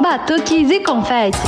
Batuques e confetes.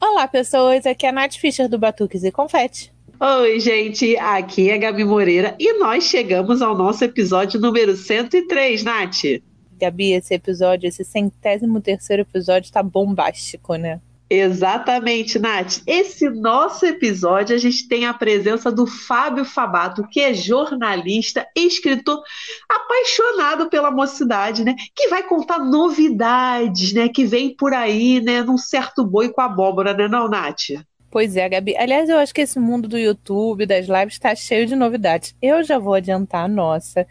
Olá, pessoas. Aqui é a Nath Fischer do Batuques e Confete. Oi, gente. Aqui é a Gabi Moreira e nós chegamos ao nosso episódio número 103, Nath. Gabi, esse episódio, esse centésimo terceiro episódio, tá bombástico, né? Exatamente, Nath. Esse nosso episódio a gente tem a presença do Fábio Fabato, que é jornalista, escritor, apaixonado pela mocidade, né? Que vai contar novidades, né? Que vem por aí, né? Num certo boi com abóbora, né, não, Nath? Pois é, Gabi. Aliás, eu acho que esse mundo do YouTube, das lives, está cheio de novidades. Eu já vou adiantar a nossa.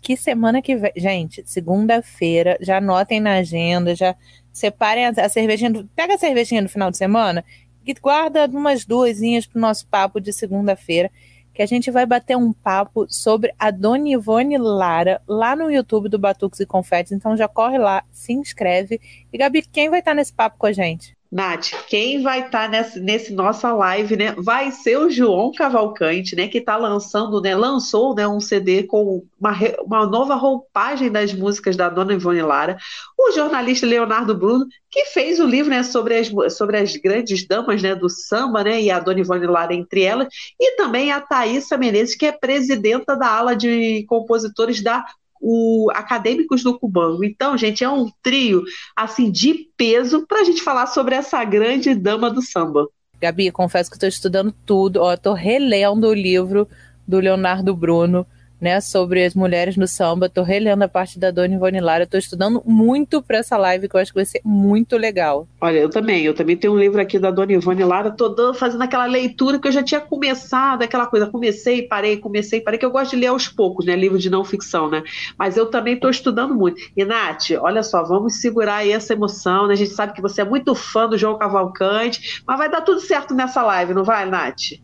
Que semana que vem. Gente, segunda-feira, já anotem na agenda, já separem a, cervejinha. Pega a cervejinha no final de semana e guarda umas duasinhas pro nosso papo de segunda-feira, que a gente vai bater um papo sobre a Dona Ivone Lara lá no YouTube do Batuques e Confetes. Então já corre lá, se inscreve. E Gabi, quem vai estar nesse papo com a gente? Nath, quem vai estar tá nesse, nesse nossa live, né? Vai ser o João Cavalcante, né? Que está lançando, né? Lançou né, um CD com uma, uma nova roupagem das músicas da Dona Ivone Lara. O jornalista Leonardo Bruno, que fez o livro né, sobre, as, sobre as grandes damas né, do samba, né? E a Dona Ivone Lara entre elas. E também a Thaisa Menezes, que é presidenta da ala de compositores da o Acadêmicos do Cubano. Então, gente, é um trio assim de peso para a gente falar sobre essa grande dama do samba. Gabi, confesso que estou estudando tudo, estou relendo o livro do Leonardo Bruno né, sobre as mulheres no samba. Tô relendo a parte da Dona Ivone Lara. Tô estudando muito para essa live que eu acho que vai ser muito legal. Olha, eu também. Eu também tenho um livro aqui da Dona Ivone Lara. Tô dando, fazendo aquela leitura que eu já tinha começado, aquela coisa. Comecei, parei, comecei, parei, que eu gosto de ler aos poucos, né? Livro de não ficção, né? Mas eu também tô estudando muito. E, Nath, olha só, vamos segurar aí essa emoção, né? A gente sabe que você é muito fã do João Cavalcante, mas vai dar tudo certo nessa live, não vai, Nath?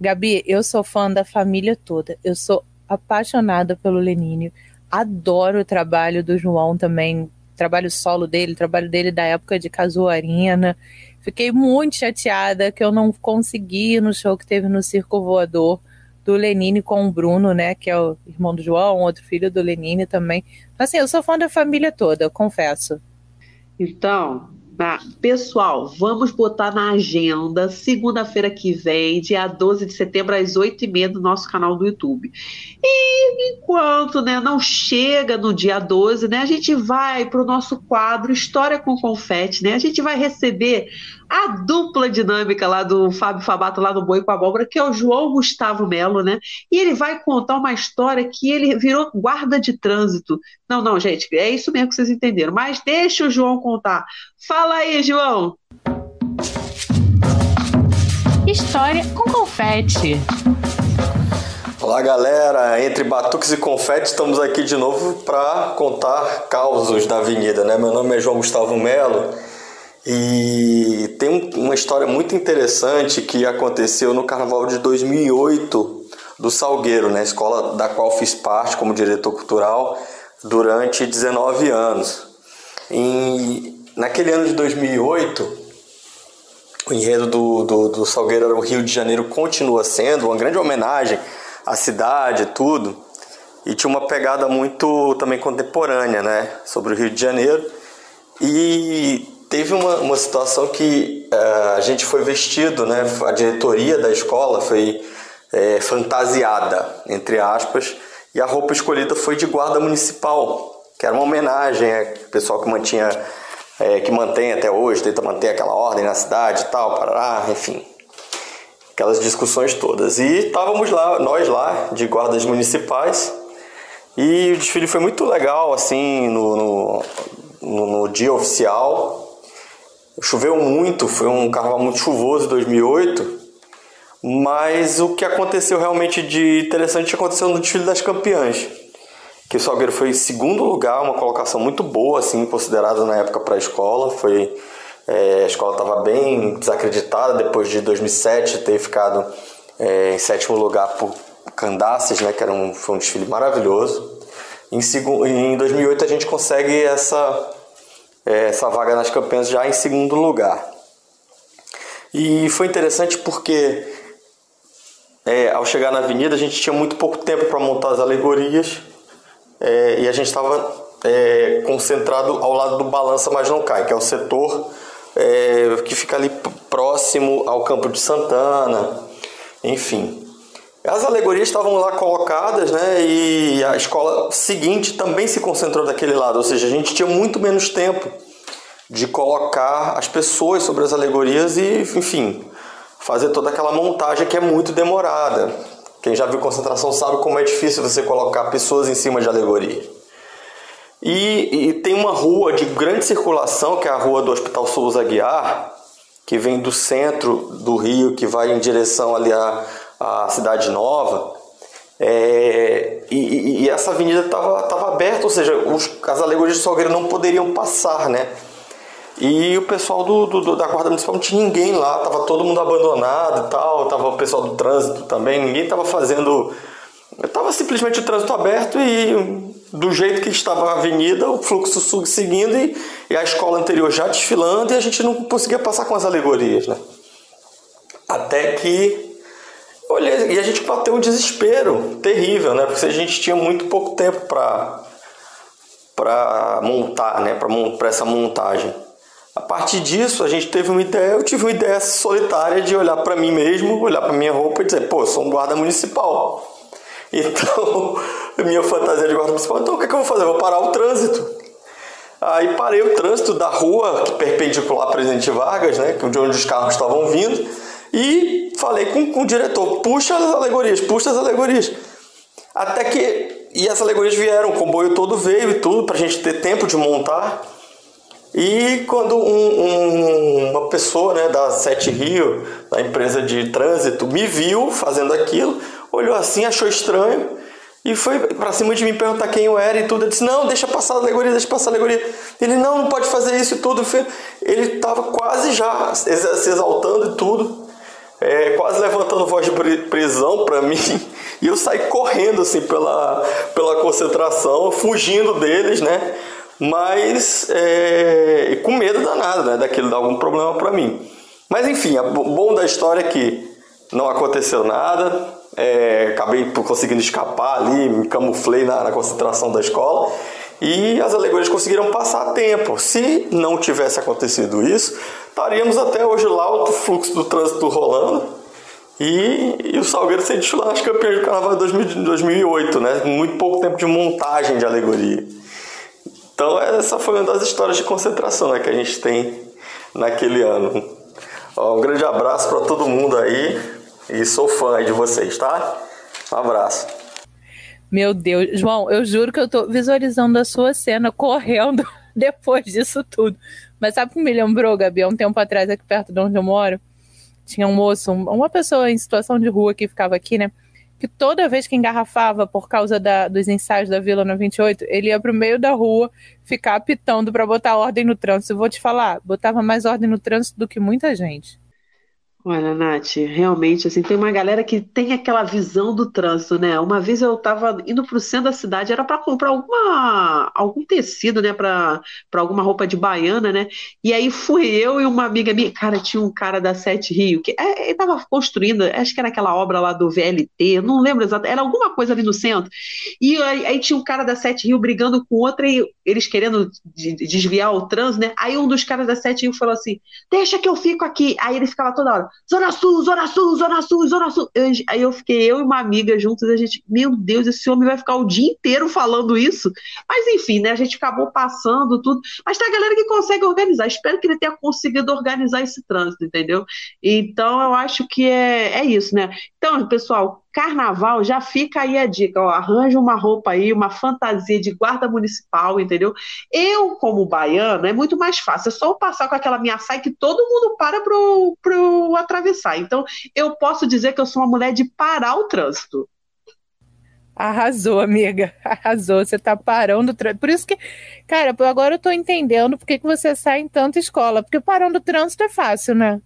Gabi, eu sou fã da família toda. Eu sou apaixonada pelo Lenínio. Adoro o trabalho do João também, trabalho solo dele, trabalho dele da época de Casuarina. Fiquei muito chateada que eu não consegui ir no show que teve no Circo Voador do Lenine com o Bruno, né, que é o irmão do João, outro filho do Lenine também. Assim, eu sou fã da família toda, confesso. Então, Tá? Pessoal, vamos botar na agenda segunda-feira que vem, dia 12 de setembro, às 8h30, no nosso canal do YouTube. E enquanto né, não chega no dia 12, né, a gente vai para o nosso quadro História com Confete. Né? A gente vai receber a dupla dinâmica lá do Fábio Fabato, lá no Boi com a Abóbora, que é o João Gustavo Melo, né? E ele vai contar uma história que ele virou guarda de trânsito. Não, não, gente, é isso mesmo que vocês entenderam. Mas deixa o João contar. Fala aí, João! História com confete. Olá, galera. Entre batuques e confete, estamos aqui de novo para contar causos da avenida, né? Meu nome é João Gustavo Melo e tem uma história muito interessante que aconteceu no carnaval de 2008 do Salgueiro, na né? escola da qual fiz parte como diretor cultural durante 19 anos. E naquele ano de 2008, o enredo do, do, do Salgueiro era o Rio de Janeiro continua sendo uma grande homenagem à cidade, tudo. E tinha uma pegada muito também contemporânea, né, sobre o Rio de Janeiro. E teve uma, uma situação que uh, a gente foi vestido, né? A diretoria da escola foi é, fantasiada, entre aspas, e a roupa escolhida foi de guarda municipal, que era uma homenagem ao pessoal que mantinha, é, que mantém até hoje, tenta manter aquela ordem na cidade e tal, parará, enfim. Aquelas discussões todas. E estávamos lá, nós lá, de guardas municipais, e o desfile foi muito legal, assim, no, no, no, no dia oficial, Choveu muito, foi um carnaval muito chuvoso 2008, mas o que aconteceu realmente de interessante aconteceu no desfile das campeãs. Que o Salgueiro foi segundo lugar, uma colocação muito boa, assim, considerada na época para a escola. Foi, é, a escola estava bem desacreditada depois de 2007 ter ficado é, em sétimo lugar por Candaces, né, que era um, foi um desfile maravilhoso. Em, em 2008 a gente consegue essa essa vaga nas campanhas já em segundo lugar. E foi interessante porque é, ao chegar na avenida a gente tinha muito pouco tempo para montar as alegorias é, e a gente estava é, concentrado ao lado do Balança Mas Não Cai, que é o setor é, que fica ali próximo ao Campo de Santana, enfim. As alegorias estavam lá colocadas, né? E a escola seguinte também se concentrou daquele lado, ou seja, a gente tinha muito menos tempo de colocar as pessoas sobre as alegorias e, enfim, fazer toda aquela montagem que é muito demorada. Quem já viu concentração sabe como é difícil você colocar pessoas em cima de alegorias. E, e, tem uma rua de grande circulação, que é a rua do Hospital Souza Guiar, que vem do centro do Rio, que vai em direção ali à, à Cidade Nova. É, e, e, essa avenida estava aberta, ou seja, os, as alegorias de Salgueiro não poderiam passar, né? E o pessoal do, do, da Guarda Municipal não tinha ninguém lá, tava todo mundo abandonado e tal, tava o pessoal do trânsito também, ninguém tava fazendo. Tava simplesmente o trânsito aberto e do jeito que estava a avenida, o fluxo seguindo e, e a escola anterior já desfilando e a gente não conseguia passar com as alegorias, né? Até que e a gente bateu um desespero terrível, né? Porque a gente tinha muito pouco tempo para para montar, né? Para essa montagem. A partir disso, a gente teve uma ideia, eu tive uma ideia solitária de olhar para mim mesmo, olhar para minha roupa e dizer, pô, sou um guarda municipal. Então, minha fantasia de guarda municipal, então o que, é que eu vou fazer? Eu vou parar o trânsito. Aí parei o trânsito da rua perpendicular a Presidente Vargas, né, de onde os carros estavam vindo, e falei com, com o diretor, puxa as alegorias, puxa as alegorias. Até que, e as alegorias vieram, o comboio todo veio e tudo, para a gente ter tempo de montar. E quando um, um, uma pessoa né, da Sete Rio, da empresa de trânsito, me viu fazendo aquilo, olhou assim, achou estranho e foi para cima de mim perguntar quem eu era e tudo. Eu disse: Não, deixa passar a alegoria, deixa passar a alegoria. Ele: Não, não pode fazer isso e tudo. Ele estava quase já se exaltando e tudo, é, quase levantando voz de prisão para mim. E eu saí correndo assim pela, pela concentração, fugindo deles, né? mas é, com medo danado, né, daquilo dar algum problema para mim. Mas enfim, o bom da história é que não aconteceu nada, é, acabei conseguindo escapar ali, me camuflei na, na, concentração da escola e as alegorias conseguiram passar tempo. Se não tivesse acontecido isso, estaríamos até hoje lá, o fluxo do trânsito rolando e, e o Salgueiro ser titular nas campeões do Carnaval de 2008, né? Muito pouco tempo de montagem de alegoria. Então essa foi uma das histórias de concentração né, que a gente tem naquele ano. Ó, um grande abraço para todo mundo aí e sou fã de vocês, tá? Um abraço. Meu Deus, João, eu juro que eu tô visualizando a sua cena correndo depois disso tudo. Mas sabe o que me lembrou, Gabi? Há um tempo atrás, aqui perto de onde eu moro, tinha um moço, uma pessoa em situação de rua que ficava aqui, né? que toda vez que engarrafava por causa da, dos ensaios da Vila no 28, ele ia pro meio da rua ficar apitando para botar ordem no trânsito. Eu vou te falar, botava mais ordem no trânsito do que muita gente. Olha, Nath, realmente, assim, tem uma galera que tem aquela visão do trânsito, né? Uma vez eu estava indo para o centro da cidade, era para comprar alguma, algum tecido, né? Para alguma roupa de baiana, né? E aí fui eu e uma amiga minha, cara, tinha um cara da Sete Rio, que é, ele estava construindo, acho que era aquela obra lá do VLT, não lembro exatamente, era alguma coisa ali no centro. E aí, aí tinha um cara da Sete Rio brigando com outra e eles querendo desviar o trânsito, né? Aí um dos caras da Sete Rio falou assim: Deixa que eu fico aqui. Aí ele ficava toda hora Zona Sul, Zona Sul, Zona Sul, Zona Sul. Aí eu fiquei, eu e uma amiga juntos, a gente, meu Deus, esse homem vai ficar o dia inteiro falando isso. Mas enfim, né? A gente acabou passando tudo. Mas tem a galera que consegue organizar. Espero que ele tenha conseguido organizar esse trânsito, entendeu? Então eu acho que é, é isso, né? Então, pessoal, carnaval, já fica aí a dica, ó, arranja uma roupa aí, uma fantasia de guarda municipal, entendeu? Eu, como baiana, é muito mais fácil, é só eu passar com aquela minha saia que todo mundo para pro, pro atravessar. Então, eu posso dizer que eu sou uma mulher de parar o trânsito. Arrasou, amiga. Arrasou. Você tá parando o trânsito. Por isso que, cara, agora eu tô entendendo por que, que você sai em tanta escola. Porque parando o trânsito é fácil, né?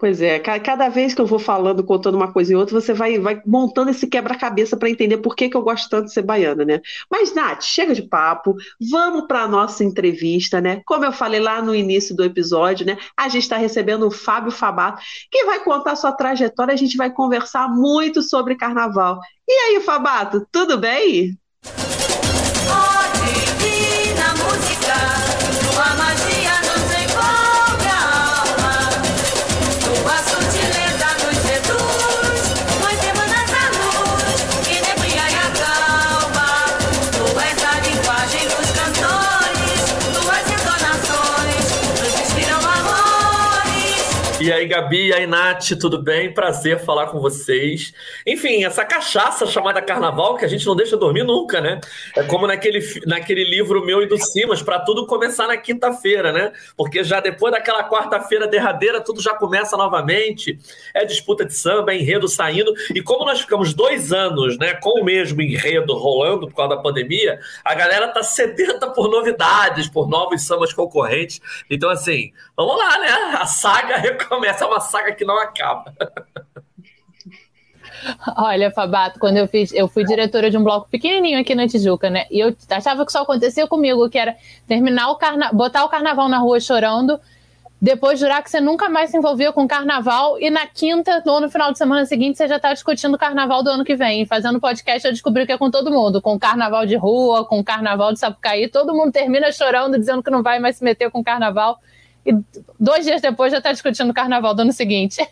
Pois é, cada vez que eu vou falando, contando uma coisa e outra, você vai, vai montando esse quebra-cabeça para entender por que, que eu gosto tanto de ser baiana, né? Mas, Nath, chega de papo, vamos para a nossa entrevista, né? Como eu falei lá no início do episódio, né? A gente está recebendo o Fábio Fabato, que vai contar sua trajetória, a gente vai conversar muito sobre carnaval. E aí, Fabato, tudo bem? Gabi, e aí, Nath, tudo bem? Prazer falar com vocês. Enfim, essa cachaça chamada carnaval que a gente não deixa dormir nunca, né? É como naquele, naquele livro meu e do Simas, para tudo começar na quinta-feira, né? Porque já depois daquela quarta-feira derradeira, tudo já começa novamente. É disputa de samba, é enredo saindo. E como nós ficamos dois anos, né, com o mesmo enredo rolando por causa da pandemia, a galera tá sedenta por novidades, por novos sambas concorrentes. Então, assim, vamos lá, né? A saga recomeça começa uma saga que não acaba. Olha, Fabato, quando eu fiz, eu fui diretora de um bloco pequenininho aqui na Tijuca, né? E eu achava que só acontecia comigo, que era terminar o carnaval, botar o carnaval na rua chorando, depois jurar que você nunca mais se envolvia com carnaval e na quinta ou no final de semana seguinte você já está discutindo o carnaval do ano que vem. Fazendo podcast eu descobri que é com todo mundo, com carnaval de rua, com carnaval de Sapucaí, todo mundo termina chorando, dizendo que não vai mais se meter com carnaval e dois dias depois já está discutindo o carnaval do ano seguinte.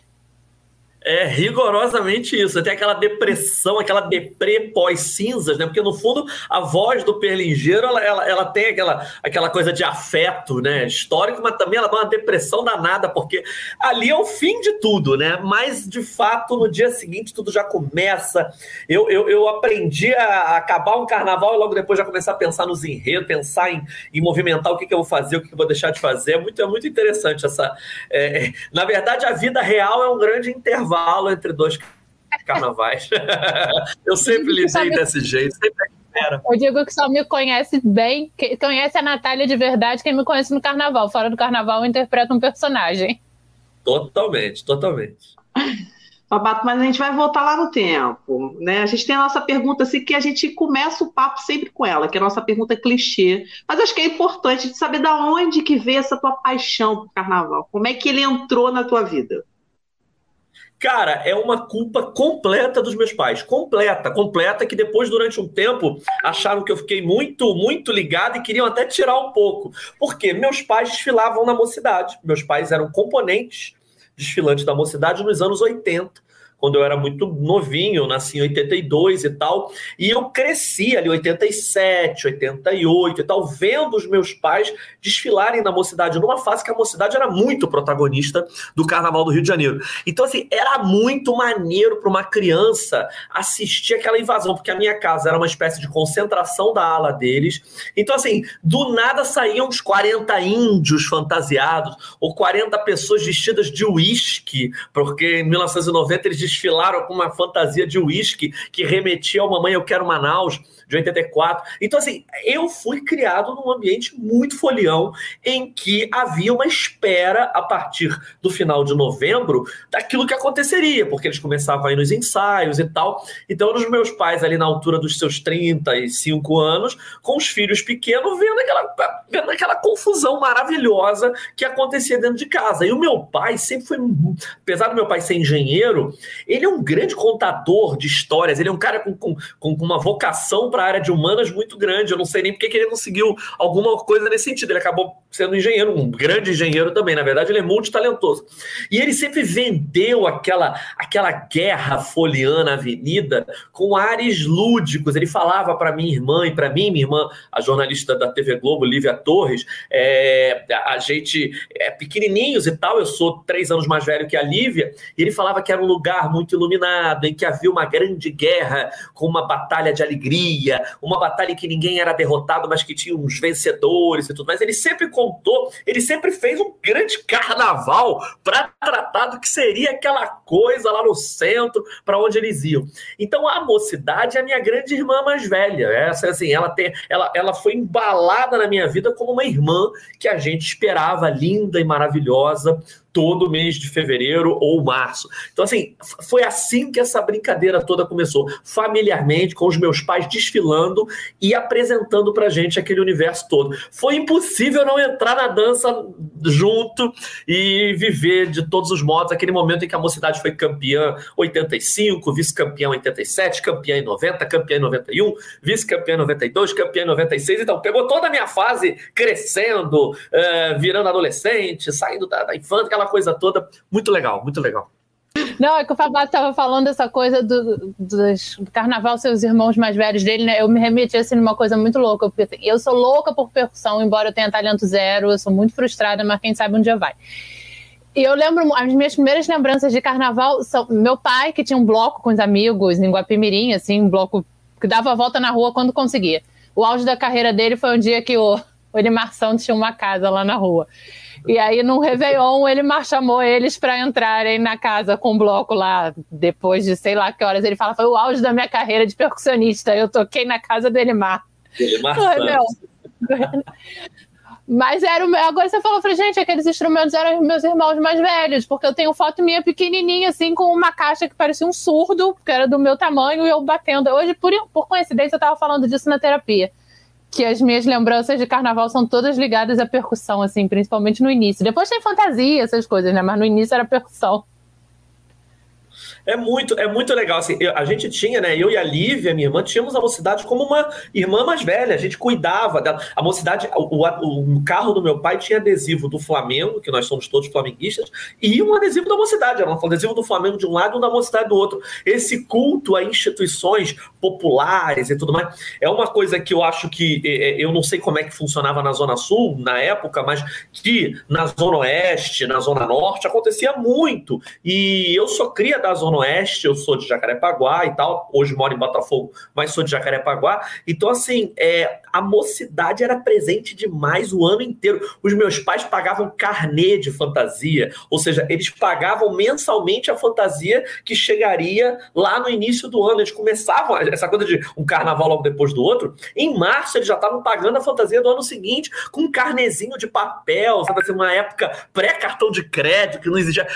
É rigorosamente isso. Tem aquela depressão, aquela deprê pós-cinzas, né? Porque no fundo a voz do Perlingeiro ela, ela, ela, tem aquela, aquela coisa de afeto, né? Histórico, mas também ela dá uma depressão danada, porque ali é o fim de tudo, né? Mas de fato no dia seguinte tudo já começa. Eu, eu, eu aprendi a acabar um carnaval e logo depois já começar a pensar nos enredos, pensar em, em movimentar o que, que eu vou fazer, o que, que eu vou deixar de fazer. É muito, é muito interessante essa. É, na verdade, a vida real é um grande intervalo intervalo entre dois carnavais. eu sempre lidei desse jeito, sempre era. Eu digo que só me conhece bem, conhece a Natália de verdade, quem me conhece no carnaval. Fora do carnaval, eu interpreto um personagem. Totalmente, totalmente. Fabato, mas a gente vai voltar lá no tempo, né? A gente tem a nossa pergunta assim que a gente começa o papo sempre com ela, que é a nossa pergunta clichê. Mas acho que é importante saber da onde que veio essa tua paixão por carnaval. Como é que ele entrou na tua vida? Cara, é uma culpa completa dos meus pais. Completa, completa, que depois, durante um tempo, acharam que eu fiquei muito, muito ligado e queriam até tirar um pouco. Porque meus pais desfilavam na mocidade. Meus pais eram componentes desfilantes da mocidade nos anos 80 quando eu era muito novinho, nasci em 82 e tal, e eu cresci ali 87, 88 e tal, vendo os meus pais desfilarem na mocidade, numa fase que a mocidade era muito protagonista do Carnaval do Rio de Janeiro. Então, assim, era muito maneiro para uma criança assistir aquela invasão, porque a minha casa era uma espécie de concentração da ala deles. Então, assim, do nada saíam uns 40 índios fantasiados, ou 40 pessoas vestidas de uísque, porque em 1990 eles desfilaram com uma fantasia de uísque que remetia ao Mamãe Eu Quero Manaus, de 84. Então, assim, eu fui criado num ambiente muito folião, em que havia uma espera a partir do final de novembro daquilo que aconteceria, porque eles começavam a ir nos ensaios e tal. Então, os meus pais, ali na altura dos seus 35 anos, com os filhos pequenos, vendo aquela, vendo aquela confusão maravilhosa que acontecia dentro de casa. E o meu pai sempre foi, apesar do meu pai ser engenheiro, ele é um grande contador de histórias, ele é um cara com, com, com uma vocação para a área de humanas muito grande. Eu não sei nem porque que ele não seguiu alguma coisa nesse sentido. Ele acabou sendo engenheiro, um grande engenheiro também. Na verdade, ele é multitalentoso. E ele sempre vendeu aquela, aquela guerra foliana avenida com ares lúdicos. Ele falava para minha irmã e para mim, minha irmã, a jornalista da TV Globo, Lívia Torres, é, a gente é pequenininhos e tal. Eu sou três anos mais velho que a Lívia. E ele falava que era um lugar muito iluminado, em que havia uma grande guerra com uma batalha de alegria, uma batalha em que ninguém era derrotado, mas que tinha uns vencedores e tudo mais. Ele sempre contou, ele sempre fez um grande carnaval para tratar do que seria aquela coisa lá no centro, para onde eles iam. Então a mocidade é a minha grande irmã mais velha. Essa assim, ela tem, ela, ela foi embalada na minha vida como uma irmã que a gente esperava linda e maravilhosa todo mês de fevereiro ou março. Então, assim, foi assim que essa brincadeira toda começou, familiarmente, com os meus pais desfilando e apresentando pra gente aquele universo todo. Foi impossível não entrar na dança junto e viver de todos os modos aquele momento em que a mocidade foi campeã 85, vice-campeã 87, campeã em 90, campeã em 91, vice-campeã em 92, campeã em 96. Então, pegou toda a minha fase crescendo, uh, virando adolescente, saindo da, da infância, aquela coisa toda. Muito legal, muito legal. Não, é que o Fabio estava falando dessa coisa do, do, do, carnaval, seus irmãos mais velhos dele, né? Eu me remeti assim numa coisa muito louca, porque eu sou louca por percussão, embora eu tenha talento zero, eu sou muito frustrada, mas quem sabe um dia vai. E eu lembro, as minhas primeiras lembranças de carnaval são meu pai, que tinha um bloco com os amigos em Guapimirim, assim, um bloco que dava a volta na rua quando conseguia. O auge da carreira dele foi um dia que o, o Elimar Santos tinha uma casa lá na rua. E aí, no Réveillon, ele chamou eles para entrarem na casa com o bloco lá, depois de sei lá que horas. Ele fala: foi o auge da minha carreira de percussionista. Eu toquei na casa do Elimar. Elimar Mas era o meu. Agora você falou, falei, gente, aqueles instrumentos eram meus irmãos mais velhos, porque eu tenho foto minha pequenininha, assim, com uma caixa que parecia um surdo, que era do meu tamanho, e eu batendo. Hoje, por, por coincidência, eu estava falando disso na terapia que as minhas lembranças de carnaval são todas ligadas à percussão, assim, principalmente no início. Depois tem fantasia, essas coisas, né? Mas no início era percussão. É muito, é muito legal. Assim, eu, a gente tinha, né? Eu e a Lívia, minha irmã, tínhamos a mocidade como uma irmã mais velha. A gente cuidava dela. A mocidade, o, o, o, carro do meu pai tinha adesivo do Flamengo, que nós somos todos flamenguistas, e um adesivo da mocidade. Era um adesivo do Flamengo de um lado e um da mocidade do outro. Esse culto a instituições populares e tudo mais é uma coisa que eu acho que é, é, eu não sei como é que funcionava na Zona Sul na época, mas que na Zona Oeste, na Zona Norte acontecia muito. E eu sou cria da Zona Oeste, eu sou de Jacarepaguá e tal, hoje moro em Botafogo, mas sou de Jacarepaguá. Então, assim, é, a mocidade era presente demais o ano inteiro. Os meus pais pagavam carnê de fantasia, ou seja, eles pagavam mensalmente a fantasia que chegaria lá no início do ano. Eles começavam, essa coisa de um carnaval logo depois do outro, em março eles já estavam pagando a fantasia do ano seguinte com um carnezinho de papel, sabe assim, uma época pré-cartão de crédito, que não existia,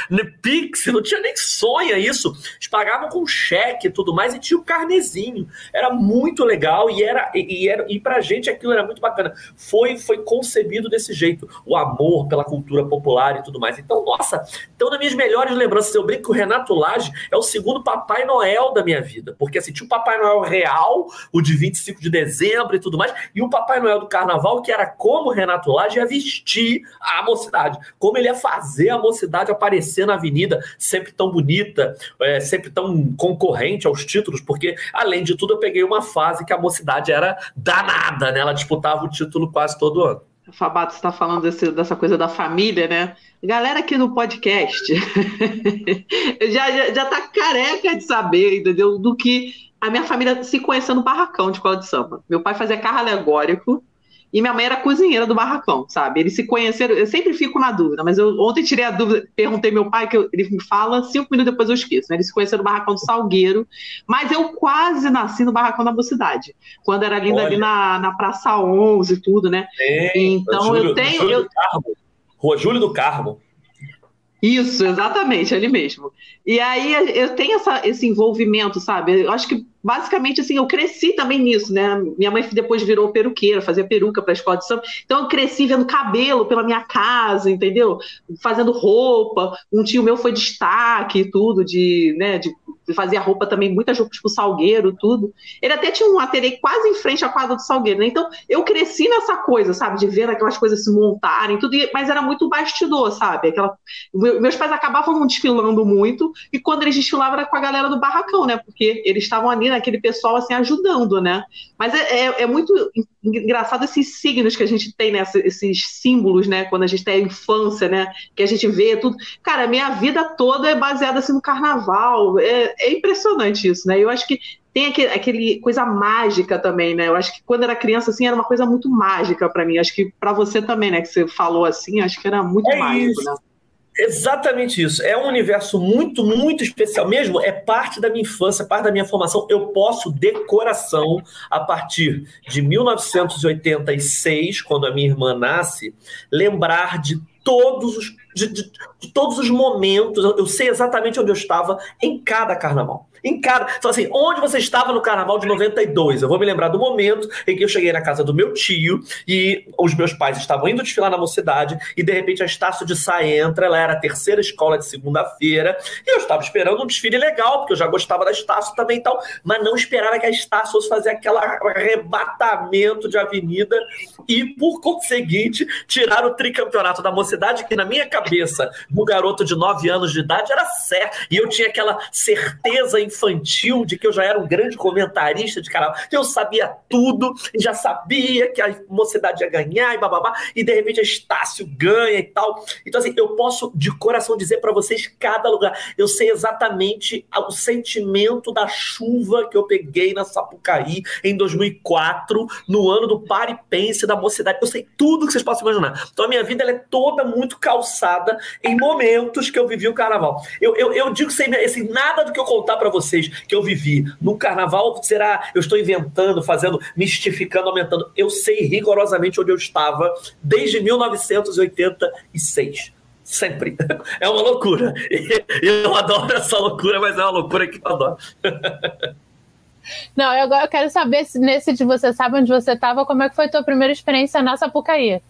Pix, não tinha nem sonha isso. Eles pagavam com cheque e tudo mais, e tinha o carnezinho. Era muito legal e era e, era, e pra gente aquilo era muito bacana. Foi, foi concebido desse jeito, o amor pela cultura popular e tudo mais. Então, nossa, então nas minhas melhores lembranças, eu brinco que o Renato Lage é o segundo Papai Noel da minha vida, porque assim, tinha o Papai Noel real, o de 25 de dezembro e tudo mais, e o Papai Noel do Carnaval, que era como o Renato Lage ia vestir a mocidade, como ele ia fazer a mocidade aparecer na avenida, sempre tão bonita, é, sempre tão concorrente aos títulos, porque, além de tudo, eu peguei uma fase que a mocidade era danada, né? Ela disputava o título quase todo ano. Fabato está falando desse, dessa coisa da família, né? Galera aqui no podcast já, já, já tá careca de saber, entendeu? Do que a minha família se conheceu no barracão de escola de samba. Meu pai fazia carro alegórico e minha mãe era cozinheira do barracão, sabe? Eles se conheceram, eu sempre fico na dúvida, mas eu ontem tirei a dúvida, perguntei meu pai, que eu, ele me fala, cinco minutos depois eu esqueço, né? Eles se conheceram no barracão do Salgueiro, mas eu quase nasci no barracão da Mocidade, quando era linda ali na, na Praça 11 e tudo, né? É, então Júlio, eu tenho. Júlio eu... Rua Júlio do Carmo. Isso, exatamente, ali mesmo. E aí eu tenho essa, esse envolvimento, sabe? Eu acho que basicamente assim, eu cresci também nisso, né? Minha mãe depois virou peruqueira, fazia peruca para a escola de samba. Então eu cresci vendo cabelo pela minha casa, entendeu? Fazendo roupa. Um tio meu foi destaque e tudo de, né, de fazia roupa também, muitas roupas pro Salgueiro, tudo. Ele até tinha um ateliê quase em frente à quadra do Salgueiro, né? Então, eu cresci nessa coisa, sabe? De ver aquelas coisas se montarem, tudo, mas era muito bastidor, sabe? Aquela... Meus pais acabavam não desfilando muito, e quando eles desfilavam era com a galera do barracão, né? Porque eles estavam ali naquele pessoal, assim, ajudando, né? Mas é, é, é muito engraçado esses signos que a gente tem, né? Esses símbolos, né? Quando a gente tem a infância, né? Que a gente vê tudo. Cara, minha vida toda é baseada, assim, no carnaval. É, é impressionante isso, né? Eu acho que tem aquele, aquele, coisa mágica também, né? Eu acho que quando era criança, assim, era uma coisa muito mágica para mim. Acho que para você também, né? Que você falou assim, acho que era muito é mágico, isso. né? Exatamente isso. É um universo muito, muito especial. Mesmo é parte da minha infância, parte da minha formação. Eu posso, de coração, a partir de 1986, quando a minha irmã nasce, lembrar de todos os, de, de, de todos os momentos, eu, eu sei exatamente onde eu estava em cada carnaval. Em cada. Então, assim, onde você estava no carnaval de 92? Eu vou me lembrar do momento em que eu cheguei na casa do meu tio e os meus pais estavam indo desfilar na mocidade e de repente a Estácio de Sá entra, ela era a terceira escola de segunda-feira e eu estava esperando um desfile legal, porque eu já gostava da Estácio também e tal, mas não esperava que a Estácio fosse fazer aquele arrebatamento de avenida e, por conseguinte, tirar o tricampeonato da mocidade, que na minha cabeça, do garoto de 9 anos de idade, era certo. E eu tinha aquela certeza em infantil de que eu já era um grande comentarista de carnaval, que eu sabia tudo e já sabia que a mocidade ia ganhar e bababá, e de repente a Estácio ganha e tal. Então, assim, eu posso de coração dizer para vocês cada lugar. Eu sei exatamente o sentimento da chuva que eu peguei na Sapucaí em 2004, no ano do Paripense da mocidade. Eu sei tudo que vocês possam imaginar. Então, a minha vida ela é toda muito calçada em momentos que eu vivi o carnaval. Eu, eu, eu digo sem assim, nada do que eu contar para vocês vocês que eu vivi no carnaval será eu estou inventando, fazendo, mistificando, aumentando. Eu sei rigorosamente onde eu estava desde 1986 sempre. É uma loucura. Eu adoro essa loucura, mas é uma loucura que eu adoro. Não, eu agora quero saber se nesse de você sabe onde você estava, como é que foi a tua primeira experiência na Sapucaí?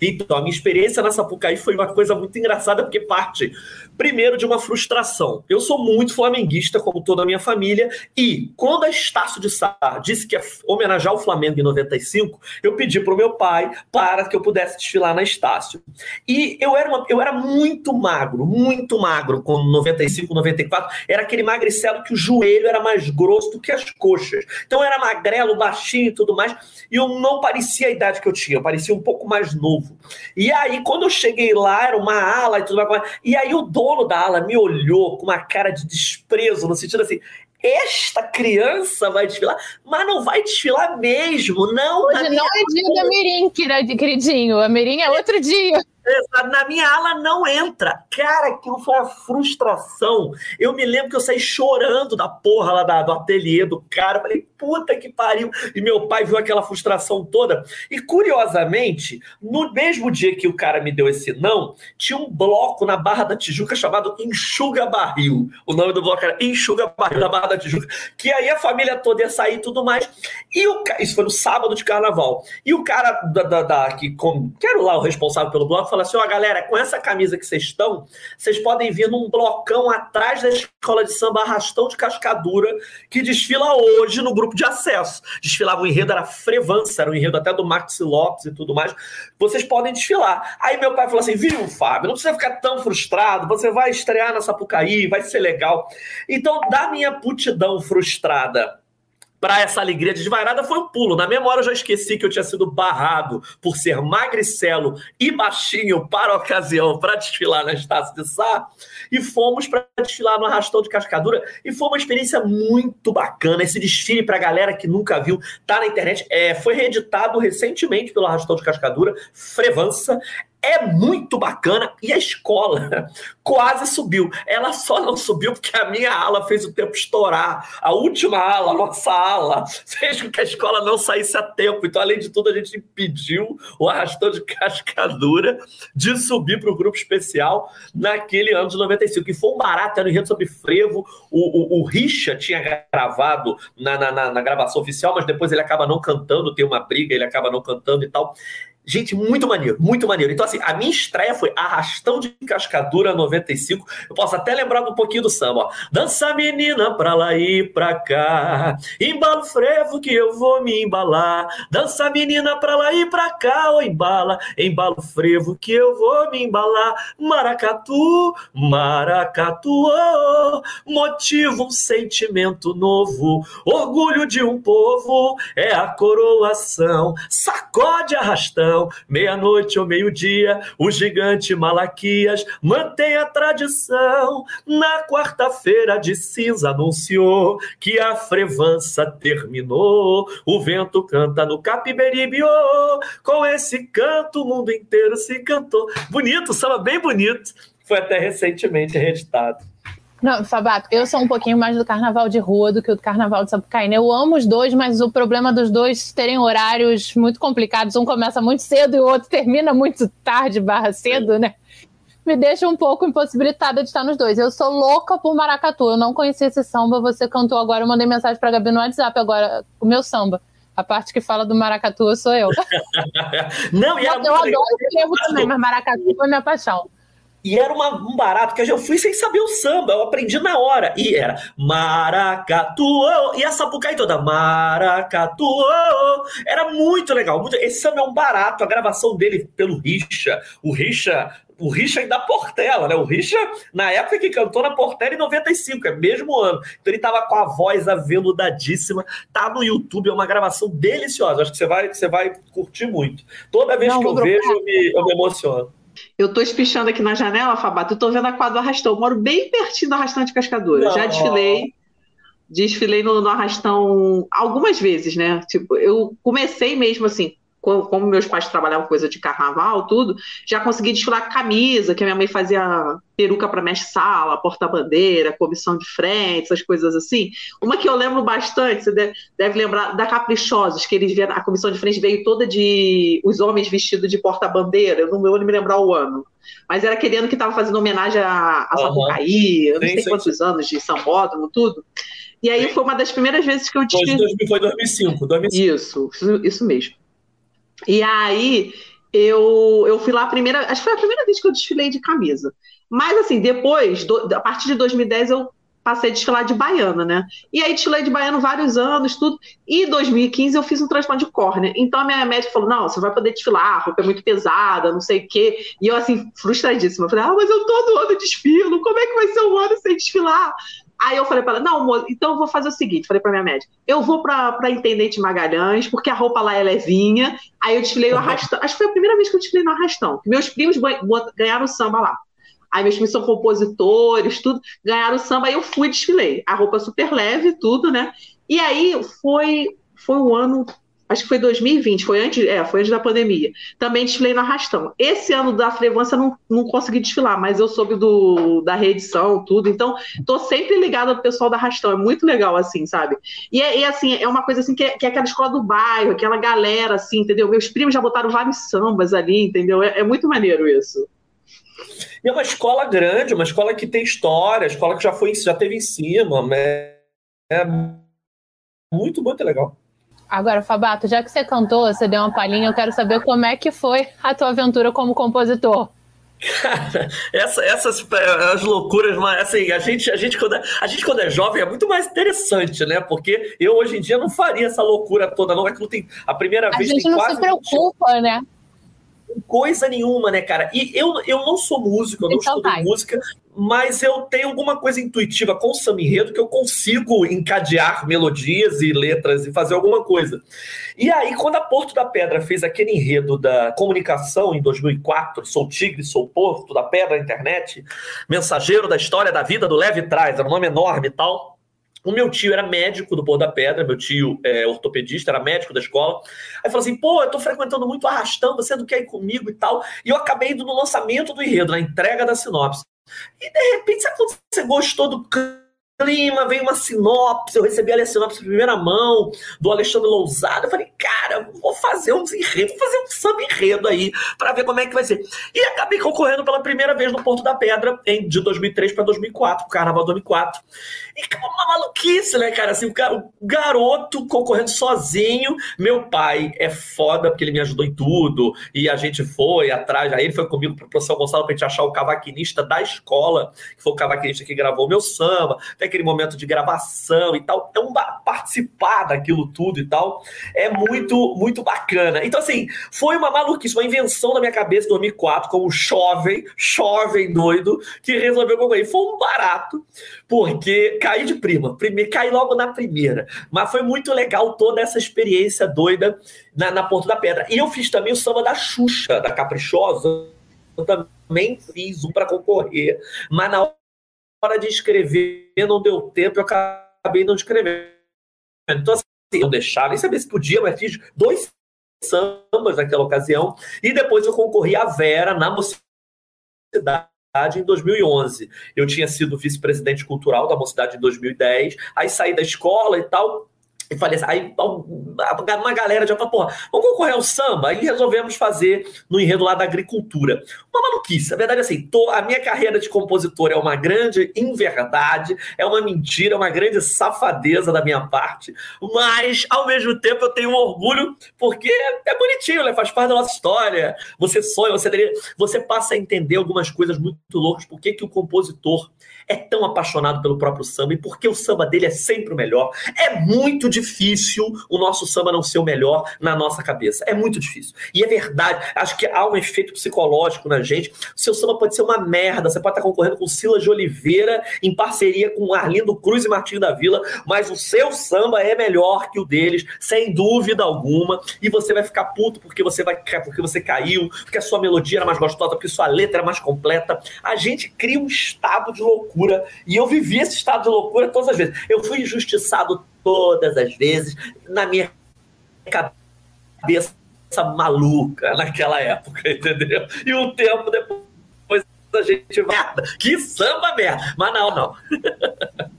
Então, a minha experiência na Sapucaí foi uma coisa muito engraçada, porque parte, primeiro, de uma frustração. Eu sou muito flamenguista, como toda a minha família, e quando a Estácio de Sá disse que ia homenagear o Flamengo em 95, eu pedi para o meu pai para que eu pudesse desfilar na Estácio. E eu era, uma, eu era muito magro, muito magro, com 95, 94, era aquele magricelo que o joelho era mais grosso do que as coxas. Então, eu era magrelo, baixinho e tudo mais, e eu não parecia a idade que eu tinha, eu parecia um pouco mais novo. E aí, quando eu cheguei lá, era uma ala e tudo mais. E aí, o dono da ala me olhou com uma cara de desprezo, no sentido assim: esta criança vai desfilar, mas não vai desfilar mesmo, não. Hoje não é dia da Mirim, queridinho. A Mirim é outro dia. Na minha ala não entra. Cara, aquilo foi a frustração. Eu me lembro que eu saí chorando da porra lá do ateliê do cara. Falei, puta que pariu. E meu pai viu aquela frustração toda. E curiosamente, no mesmo dia que o cara me deu esse não, tinha um bloco na Barra da Tijuca chamado Enxuga Barril. O nome do bloco era Enxuga Barril da Barra da Tijuca. Que aí a família toda ia sair e tudo mais. E o, isso foi no sábado de carnaval. E o cara da, da, da que, com, que era lá o responsável pelo bloco falou assim: ó, oh, galera, com essa camisa que vocês estão, vocês podem vir num blocão atrás da escola de samba Arrastão de Cascadura, que desfila hoje no grupo de acesso. Desfilava o enredo, era Frevança, era o enredo até do Max Lopes e tudo mais. Vocês podem desfilar. Aí meu pai falou assim: viu, Fábio, não precisa ficar tão frustrado, você vai estrear na Sapucaí, vai ser legal. Então, da minha putidão frustrada para essa alegria desvairada foi um pulo. Na memória eu já esqueci que eu tinha sido barrado por ser magricelo e baixinho para a ocasião para desfilar na Estácio de Sá e fomos para desfilar no Arrastão de Cascadura e foi uma experiência muito bacana. Esse desfile para a galera que nunca viu, tá na internet, é, foi reeditado recentemente pelo Arrastão de Cascadura, Frevança é muito bacana e a escola quase subiu. Ela só não subiu porque a minha ala fez o tempo estourar. A última ala, a nossa ala, fez com que a escola não saísse a tempo. Então, além de tudo, a gente impediu o arrastão de cascadura de subir para o grupo especial naquele ano de 95. E foi um barato, era um enredo sobre frevo. O, o, o Richa tinha gravado na, na, na, na gravação oficial, mas depois ele acaba não cantando, tem uma briga, ele acaba não cantando e tal. Gente, muito maneiro, muito maneiro. Então, assim, a minha estreia foi Arrastão de Cascadura 95. Eu posso até lembrar um pouquinho do samba, ó. Dança menina pra lá e pra cá. Embala o frevo que eu vou me embalar. Dança menina pra lá e pra cá, ô embala. Embala o frevo que eu vou me embalar. Maracatu, maracatu, oh, motiva um sentimento novo. Orgulho de um povo é a coroação. Sacode arrastão meia-noite ou meio-dia, o gigante Malaquias mantém a tradição. Na quarta-feira de cinza anunciou que a frevança terminou. O vento canta no Capiberibe, oh, com esse canto o mundo inteiro se cantou. Bonito, samba bem bonito. Foi até recentemente reeditado. Não, Fabato, eu sou um pouquinho mais do carnaval de rua do que o do carnaval de Sapucaí. Eu amo os dois, mas o problema dos dois terem horários muito complicados. Um começa muito cedo e o outro termina muito tarde, barra cedo, né? Me deixa um pouco impossibilitada de estar nos dois. Eu sou louca por maracatu. Eu não conhecia esse samba, você cantou agora. Eu mandei mensagem pra Gabi no WhatsApp agora, o meu samba. A parte que fala do maracatu sou eu. não, e era eu adoro o também, mas maracatu foi minha paixão. E era uma, um barato que eu fui sem saber o samba, eu aprendi na hora. E era maracatu, e a sapucaí toda, maracatu. Era muito legal. Muito, esse samba é um barato, a gravação dele pelo Richa. O Richa o Richa da Portela, né? O Richa, na época que cantou na Portela em 95, é mesmo ano. Então ele tava com a voz aveludadíssima. Tá no YouTube, é uma gravação deliciosa. Acho que você vai, você vai curtir muito. Toda vez Não, que eu vejo, eu me, eu me emociono. Eu tô espichando aqui na janela, Fabato, eu tô vendo a quadra do Arrastão. Eu moro bem pertinho do Arrastão de Cascadura. Não. Já desfilei, desfilei no, no Arrastão algumas vezes, né? Tipo, eu comecei mesmo assim, como meus pais trabalhavam coisa de carnaval, tudo, já consegui desfilar camisa, que a minha mãe fazia peruca para mestre-sala, porta-bandeira, comissão de frente, essas coisas assim. Uma que eu lembro bastante, você deve, deve lembrar, da Caprichosos, que eles vieram, a comissão de frente veio toda de os homens vestidos de porta-bandeira, eu não vou me lembrar o ano. Mas era aquele ano que estava fazendo homenagem a, a Sapucaí, eu não sei sim, quantos sim. anos, de Sambódromo, tudo. E aí foi uma das primeiras vezes que eu desfilei. Foi 2005, 2005. Isso, isso mesmo. E aí eu, eu fui lá a primeira, acho que foi a primeira vez que eu desfilei de camisa. Mas assim, depois, do, a partir de 2010 eu passei a desfilar de baiana, né? E aí desfilei de baiano vários anos, tudo. E em 2015 eu fiz um transplante de córnea. Então a minha médica falou: "Não, você vai poder desfilar, a roupa é muito pesada, não sei o quê". E eu assim, frustradíssima, eu falei: "Ah, mas eu todo ano desfilo, como é que vai ser um ano sem desfilar?" Aí eu falei para ela, não, então eu vou fazer o seguinte, falei para minha médica, eu vou para Intendente Magalhães, porque a roupa lá é levinha, aí eu desfilei o uhum. arrastão, acho que foi a primeira vez que eu desfilei no arrastão, meus primos ganharam samba lá, aí meus primos são compositores, tudo, ganharam samba, aí eu fui desfilei, a roupa super leve, tudo, né, e aí foi, foi um ano acho que foi 2020, foi antes, é, foi antes da pandemia. Também desfilei no Arrastão. Esse ano da Frevança não, não consegui desfilar, mas eu soube do, da reedição, tudo. Então, tô sempre ligada ao pessoal da Arrastão. É muito legal, assim, sabe? E, é, e assim, é uma coisa assim que é, que é, aquela escola do bairro, aquela galera, assim, entendeu? Meus primos já botaram vários sambas ali, entendeu? É, é muito maneiro isso. E é uma escola grande, uma escola que tem história, escola que já foi, já teve em cima, né? É muito, muito legal. Agora, Fabato, já que você cantou, você deu uma palhinha, eu quero saber como é que foi a tua aventura como compositor. Cara, essa, essas as loucuras, mas assim, a gente, a, gente, quando é, a gente quando é jovem é muito mais interessante, né? Porque eu hoje em dia não faria essa loucura toda, não. É que não tem. A primeira a vez A gente não se preocupa, 20... né? Coisa nenhuma, né, cara? E eu, eu não sou músico, eu não então, estudo música, mas eu tenho alguma coisa intuitiva com o samba enredo que eu consigo encadear melodias e letras e fazer alguma coisa. E aí, quando a Porto da Pedra fez aquele enredo da comunicação em 2004, Sou Tigre, Sou Porto da Pedra, internet, mensageiro da história da vida do Leve Trás, era um nome enorme e tal. O meu tio era médico do Pôr da Pedra, meu tio é ortopedista, era médico da escola. Aí falou assim: pô, eu tô frequentando muito arrastão, você não quer ir comigo e tal. E eu acabei indo no lançamento do enredo, na entrega da sinopse. E de repente, sabe quando você gostou do clima, veio uma sinopse, eu recebi a sinopse em primeira mão, do Alexandre Lousada, eu falei, cara, vou fazer um enredo, vou fazer um samba enredo aí, para ver como é que vai ser. E acabei concorrendo pela primeira vez no Porto da Pedra, em, de 2003 para 2004, Carnaval 2004. E uma maluquice, né, cara, assim, o, o garoto concorrendo sozinho, meu pai é foda, porque ele me ajudou em tudo, e a gente foi atrás, aí ele foi comigo pro professor Gonçalo pra gente achar o cavaquinista da escola, que foi o cavaquinista que gravou o meu samba, aquele momento de gravação e tal. Então, participar daquilo tudo e tal é muito, muito bacana. Então, assim, foi uma maluquice, uma invenção da minha cabeça em 2004, como jovem, jovem doido, que resolveu concorrer. Foi um barato, porque caí de prima, primeiro, caí logo na primeira. Mas foi muito legal toda essa experiência doida na, na da Pedra. E eu fiz também o samba da Xuxa, da Caprichosa. Eu também fiz um para concorrer. Mas na hora de escrever não deu tempo, eu acabei não escrevendo. Então, assim, eu deixava, nem sabia se podia, mas fiz dois sambas naquela ocasião, e depois eu concorri à Vera na mocidade em 2011. Eu tinha sido vice-presidente cultural da Mocidade em 2010, aí saí da escola e tal, e falei assim, aí uma galera já falou, porra, vamos concorrer ao samba? Aí resolvemos fazer no enredo lá da agricultura. Uma maluquice. A verdade é assim, tô, a minha carreira de compositor é uma grande inverdade, é uma mentira, é uma grande safadeza da minha parte, mas ao mesmo tempo eu tenho um orgulho porque é bonitinho, né? faz parte da nossa história. Você sonha, você, você passa a entender algumas coisas muito loucas, por que, que o compositor é tão apaixonado pelo próprio samba e por que o samba dele é sempre o melhor. É muito difícil o nosso samba não ser o melhor na nossa cabeça. É muito difícil. E é verdade. Acho que há um efeito psicológico na gente. O seu samba pode ser uma merda. Você pode estar concorrendo com Silas de Oliveira em parceria com Arlindo Cruz e Martinho da Vila, mas o seu samba é melhor que o deles, sem dúvida alguma. E você vai ficar puto porque você vai porque você caiu, porque a sua melodia era mais gostosa, porque sua letra era mais completa. A gente cria um estado de loucura e eu vivi esse estado de loucura todas as vezes. Eu fui injustiçado todas as vezes na minha cabeça maluca naquela época, entendeu? E um tempo depois a gente merda, que samba merda, mas não, não.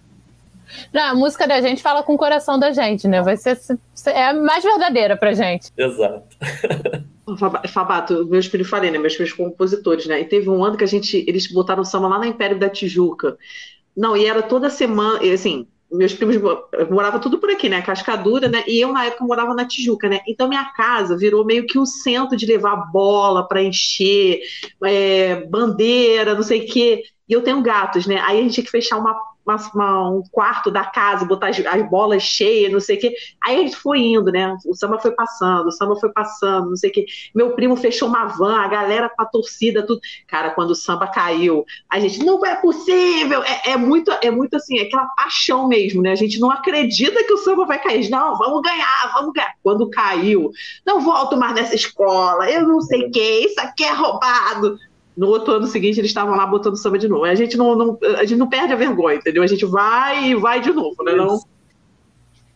Não, a música da gente fala com o coração da gente, né? Vai ser é a mais verdadeira pra gente. Exato. Fabato, meus filhos falei, né? Meus filhos compositores, né? E teve um ano que a gente, eles botaram samba lá na Império da Tijuca. Não, e era toda semana, e assim, meus primos moravam tudo por aqui, né? Cascadura, né? E eu, na época, morava na Tijuca, né? Então, minha casa virou meio que o um centro de levar bola para encher, é, bandeira, não sei o quê. E eu tenho gatos, né? Aí a gente tinha que fechar uma uma, uma, um quarto da casa, botar as, as, bolas cheias, não sei o quê. Aí a gente foi indo, né? O samba foi passando, o samba foi passando, não sei o quê. Meu primo fechou uma van, a galera com a torcida, tudo. Cara, quando o samba caiu, a gente, não é possível! É, é muito, é muito assim, é aquela paixão mesmo, né? A gente não acredita que o samba vai cair. Não, vamos ganhar, vamos ganhar. Quando caiu, não volto mais nessa escola, eu não sei o quê, isso aqui é roubado no outro ano seguinte eles estavam lá botando samba de novo. A gente não, não, a gente não perde a vergonha, entendeu? A gente vai e vai de novo, né? Não...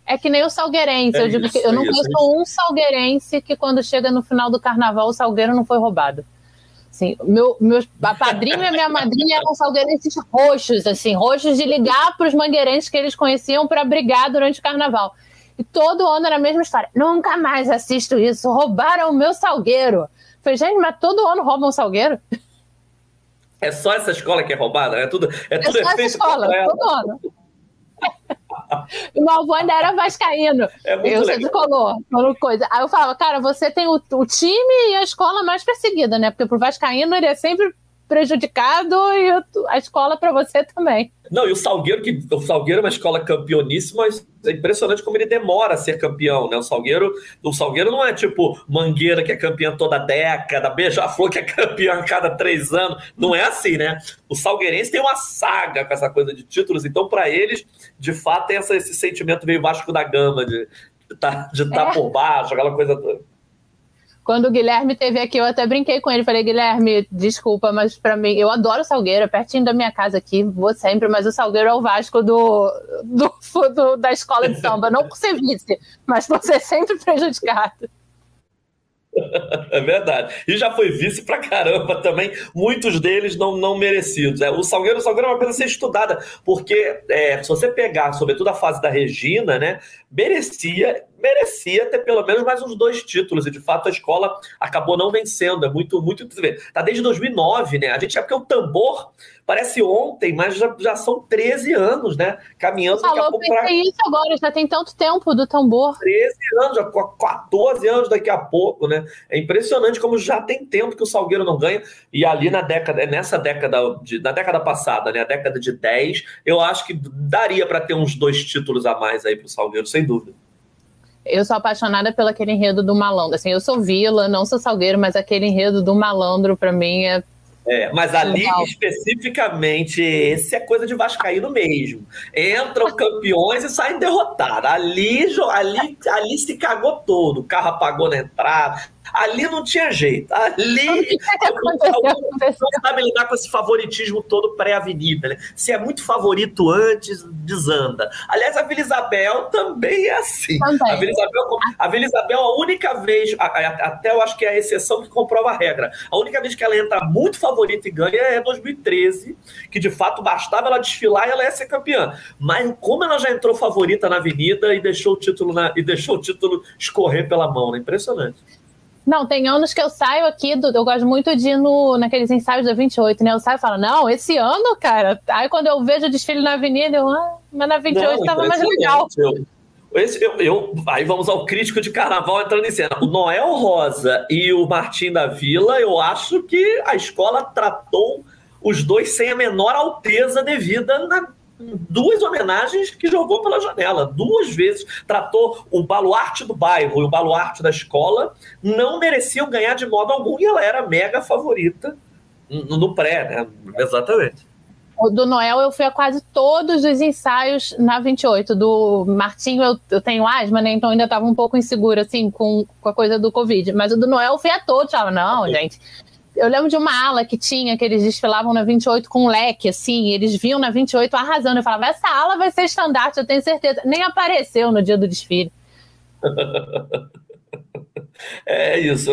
É que nem o salgueirense. É eu digo isso, que eu não é conheço é um salgueirense que quando chega no final do carnaval o salgueiro não foi roubado. Assim, meu, meus, a padrinha e a minha madrinha eram salgueirenses roxos, assim, roxos de ligar para os mangueirenses que eles conheciam para brigar durante o carnaval. E todo ano era a mesma história. Nunca mais assisto isso. Roubaram o meu salgueiro. Falei, gente, mas todo ano roubam um salgueiro? É só essa escola que é roubada? É tudo, é, é tudo é só essa escola, todo ano. o meu avô ainda era vascaíno. É muito eu legal. colou, coisa. Aí eu falava, cara, você tem o, o, time e a escola mais perseguida, né? Porque pro vascaíno ele é sempre prejudicado e a escola para você também. Não, e o Salgueiro, que o Salgueiro é uma escola campeoníssima, mas é impressionante como ele demora a ser campeão, né? O Salgueiro, o Salgueiro não é tipo Mangueira, que é campeã toda década, Beija-Flor, que é campeã a cada três anos. Não é assim, né? O Salgueirense tem uma saga com essa coisa de títulos, então, para eles, de fato, tem essa, esse sentimento meio Vasco da Gama, de estar de tá, de tá é. por baixo, aquela coisa toda. Quando o Guilherme teve aqui, eu até brinquei com ele. Falei, Guilherme, desculpa, mas para mim, eu adoro Salgueiro, é pertinho da minha casa aqui, vou sempre, mas o Salgueiro é o Vasco do, do, do da escola de samba. Não por ser vice, mas por ser sempre prejudicado. É verdade. E já foi vice pra caramba também, muitos deles não, não merecidos. É, o Salgueiro, o Salgueiro é uma coisa a ser estudada, porque é, se você pegar, sobretudo a fase da Regina, né, merecia merecia ter pelo menos mais uns dois títulos, e de fato a escola acabou não vencendo. É muito, muito. Tá desde 2009, né? A gente é porque o tambor parece ontem, mas já, já são 13 anos, né? Caminhando Falou, daqui a pouco. Pra... isso agora, já tem tanto tempo do tambor. 13 anos, já 14 anos daqui a pouco, né? É impressionante como já tem tempo que o Salgueiro não ganha. E ali na década, nessa década, de, na década passada, né? A década de 10, eu acho que daria para ter uns dois títulos a mais aí pro Salgueiro, sem dúvida. Eu sou apaixonada pelo aquele enredo do malandro. Assim, eu sou vila, não sou salgueiro, mas aquele enredo do malandro, para mim, é é, mas ali Legal. especificamente, esse é coisa de Vascaíno mesmo. Entram campeões e saem derrotados. Ali, ali, ali se cagou todo. O carro apagou na entrada. Ali não tinha jeito. Ali não sabe lidar com esse favoritismo todo pré-avenida. Né? Se é muito favorito antes, desanda. Aliás, a Vila Isabel também é assim. Também. A, Vila Isabel, a Vila Isabel, a única vez, até eu acho que é a exceção que comprova a regra, a única vez que ela entra muito favorita e ganha é 2013, que de fato bastava ela desfilar e ela ia ser campeã. Mas como ela já entrou favorita na Avenida e deixou o título, na, e deixou o título escorrer pela mão, né? Impressionante. Não, tem anos que eu saio aqui, do, eu gosto muito de ir no, naqueles ensaios da 28, né? Eu saio e falo, não, esse ano, cara. Aí quando eu vejo o desfile na avenida, eu, ah, mas na 28 não, tava mais legal. Eu, esse, eu, eu, aí vamos ao crítico de carnaval entrando em cena. O Noel Rosa e o Martim da Vila, eu acho que a escola tratou os dois sem a menor alteza devida na duas homenagens que jogou pela janela. Duas vezes tratou o baluarte do bairro e o baluarte da escola, não mereciam ganhar de modo algum e ela era mega favorita no, no pré, né? Exatamente. O do Noel eu fui a quase todos os ensaios na 28. Do Martinho eu, eu tenho asma, né? Então ainda estava um pouco insegura, assim, com, com a coisa do Covid. Mas o do Noel eu fui a todos. Falava, não, gente, eu lembro de uma ala que tinha, que eles desfilavam na 28 com um leque, assim, eles vinham na 28 arrasando. Eu falava, essa ala vai ser estandarte, eu tenho certeza. Nem apareceu no dia do desfile. É isso.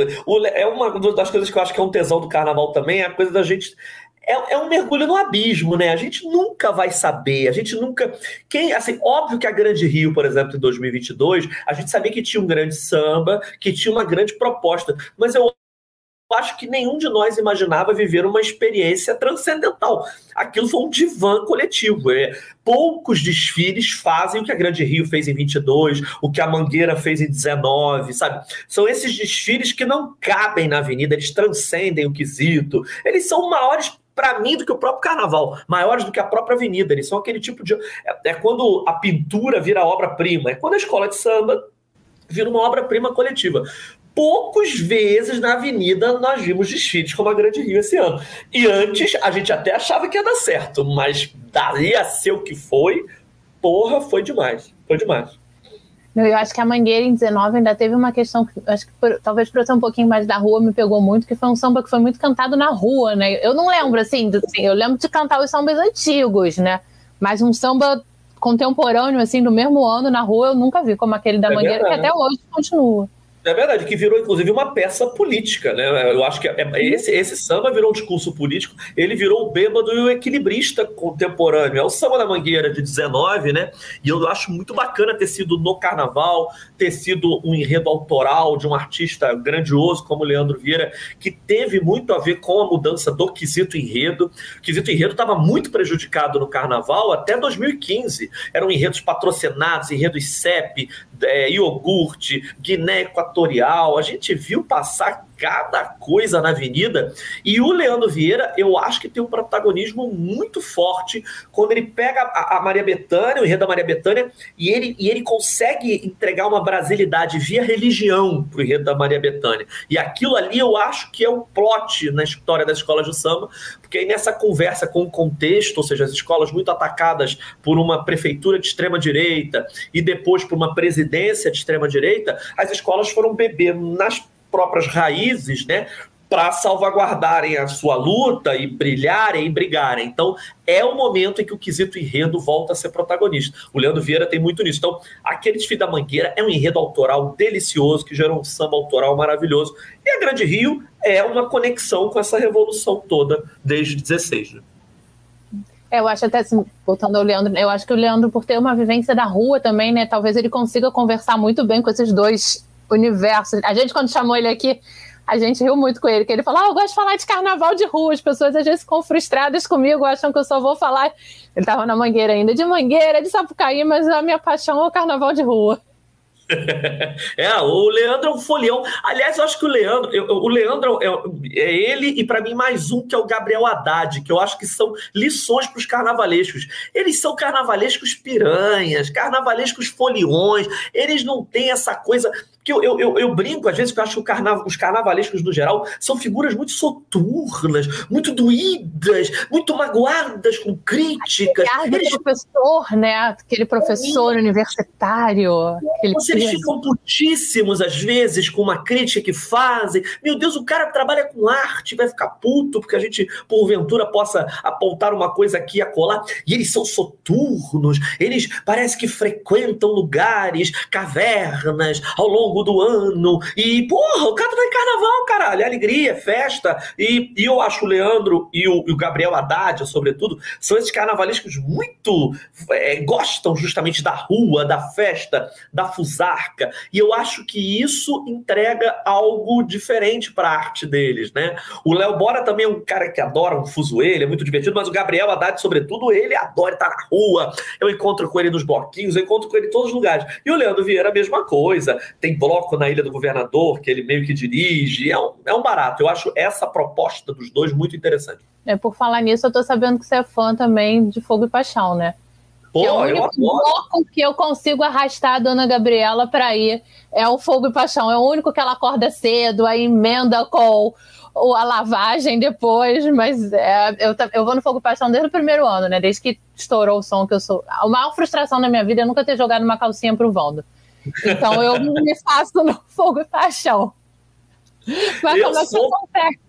é uma das coisas que eu acho que é um tesão do carnaval também, é a coisa da gente. É, é, um mergulho no abismo, né? A gente nunca vai saber, a gente nunca. Quem, assim, óbvio que a Grande Rio, por exemplo, em 2022, a gente sabia que tinha um grande samba, que tinha uma grande proposta, mas eu acho que nenhum de nós imaginava viver uma experiência transcendental. Aquilo foi um divã coletivo. É, poucos desfiles fazem o que a Grande Rio fez em 22, o que a Mangueira fez em 19, sabe? São esses desfiles que não cabem na avenida, eles transcendem o quesito. Eles são maiores para mim, do que o próprio carnaval, maiores do que a própria avenida. Eles são aquele tipo de. É, é quando a pintura vira obra-prima, é quando a escola de samba vira uma obra-prima coletiva poucas vezes na avenida nós vimos desfiles como a Grande Rio esse ano. E antes a gente até achava que ia dar certo, mas dali a ser o que foi, porra, foi demais. Foi demais. Eu acho que a Mangueira em 19 ainda teve uma questão que acho que por, talvez por eu ser um pouquinho mais da rua me pegou muito, que foi um samba que foi muito cantado na rua, né? Eu não lembro assim, assim eu lembro de cantar os sambas antigos, né? Mas um samba contemporâneo assim do mesmo ano na rua eu nunca vi como aquele da é Mangueira verdade. que até hoje continua. É verdade, que virou inclusive uma peça política, né? Eu acho que é, é, esse, esse samba virou um discurso político, ele virou o bêbado e o equilibrista contemporâneo. É o samba da Mangueira de 19, né? E eu acho muito bacana ter sido no carnaval, ter sido um enredo autoral de um artista grandioso como Leandro Vieira, que teve muito a ver com a mudança do quesito enredo. O quesito enredo estava muito prejudicado no carnaval até 2015. Eram enredos patrocinados, enredos CEP, é, iogurte, Guiné Equatorial, a gente viu passar cada coisa na avenida. E o Leandro Vieira, eu acho que tem um protagonismo muito forte quando ele pega a, a Maria Bethânia, o enredo da Maria Bethânia, e ele, e ele consegue entregar uma brasilidade via religião para o enredo da Maria Bethânia. E aquilo ali eu acho que é um plot na história das escolas de samba, porque aí nessa conversa com o contexto, ou seja, as escolas muito atacadas por uma prefeitura de extrema-direita e depois por uma presidência de extrema-direita, as escolas foram beber nas próprias raízes, né? Para salvaguardarem a sua luta e brilharem e brigarem. Então, é o momento em que o quesito enredo volta a ser protagonista. O Leandro Vieira tem muito nisso. Então, aquele desfile da Mangueira é um enredo autoral delicioso, que gerou um samba autoral maravilhoso. E a Grande Rio é uma conexão com essa revolução toda desde 16. Né? É, eu acho até, assim, voltando ao Leandro, eu acho que o Leandro, por ter uma vivência da rua também, né, talvez ele consiga conversar muito bem com esses dois universo. A gente, quando chamou ele aqui, a gente riu muito com ele, que ele falou: ah, eu gosto de falar de carnaval de rua. As pessoas às vezes ficam frustradas comigo, acham que eu só vou falar. Ele estava na mangueira ainda, de mangueira, de Sapucaí, mas a minha paixão é o carnaval de rua. É, o Leandro é um folião. Aliás, eu acho que o Leandro, eu, o Leandro é, é ele e para mim mais um que é o Gabriel Haddad, que eu acho que são lições para os carnavalescos. Eles são carnavalescos piranhas, carnavalescos foliões. Eles não têm essa coisa que eu, eu, eu, brinco, às vezes, que eu acho que carna... os carnavalescos, no geral, são figuras muito soturnas, muito doídas, muito magoadas com críticas. Aquele eles... professor, né? Aquele professor universitário. Aquele eles ficam putíssimos, às vezes, com uma crítica que fazem. Meu Deus, o cara trabalha com arte, vai ficar puto porque a gente, porventura, possa apontar uma coisa aqui e acolá. E eles são soturnos, eles parece que frequentam lugares, cavernas, ao longo longo do ano. E, porra, o cara tá em carnaval, caralho. É alegria, é festa. E, e eu acho o Leandro e o, e o Gabriel Haddad, sobretudo, são esses carnavalescos muito. É, gostam justamente da rua, da festa, da fusarca. E eu acho que isso entrega algo diferente para a arte deles, né? O Léo Bora também é um cara que adora um fuzuê, é muito divertido, mas o Gabriel Haddad, sobretudo, ele adora estar na rua. Eu encontro com ele nos bloquinhos, eu encontro com ele em todos os lugares. E o Leandro Vieira, a mesma coisa. Tem bloco na Ilha do Governador, que ele meio que dirige. É um, é um barato. Eu acho essa proposta dos dois muito interessante. É, por falar nisso, eu tô sabendo que você é fã também de Fogo e Paixão, né? Pô, que é o único bloco que eu consigo arrastar a dona Gabriela para ir é o Fogo e Paixão. É o único que ela acorda cedo, aí emenda com o- a lavagem depois, mas é, eu, eu vou no Fogo e Paixão desde o primeiro ano, né? Desde que estourou o som que eu sou. A maior frustração da minha vida é nunca ter jogado uma calcinha pro Vando. Então eu me faço no Fogo e Paixão. Mas Eu como é que sou- consegue?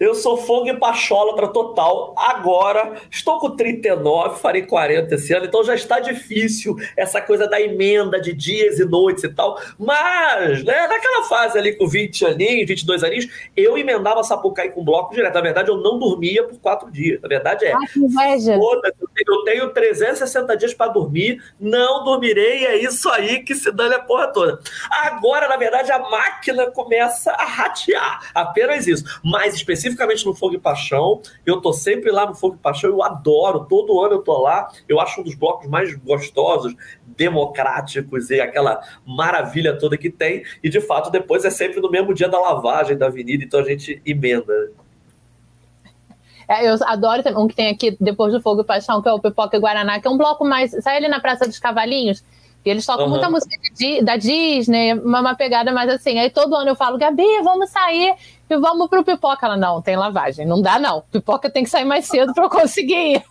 Eu sou fogo e pacholatra total. Agora, estou com 39, farei 40 esse ano, então já está difícil essa coisa da emenda de dias e noites e tal. Mas, né, naquela fase ali com 20 aninhos, 22 aninhos, eu emendava Sapucaí com bloco direto. Na verdade, eu não dormia por quatro dias. Na verdade, é. Ah, que inveja. Foda-se, eu tenho 360 dias para dormir, não dormirei, é isso aí que se dane a porra toda. Agora, na verdade, a máquina começa a ratear, apenas isso. Mais especificamente no Fogo e Paixão, eu tô sempre lá no Fogo e Paixão, eu adoro, todo ano eu tô lá, eu acho um dos blocos mais gostosos, democráticos e aquela maravilha toda que tem, e de fato depois é sempre no mesmo dia da lavagem da avenida, então a gente emenda. É, eu adoro um que tem aqui depois do Fogo e Paixão, que é o Pipoca e Guaraná, que é um bloco mais. Sai ali na Praça dos Cavalinhos, e eles tocam Aham. muita música de- da Disney, uma, uma pegada mais assim. Aí todo ano eu falo, Gabi, vamos sair e vamos pro Pipoca. Ela, não, tem lavagem. Não dá, não. Pipoca tem que sair mais cedo pra eu conseguir ir.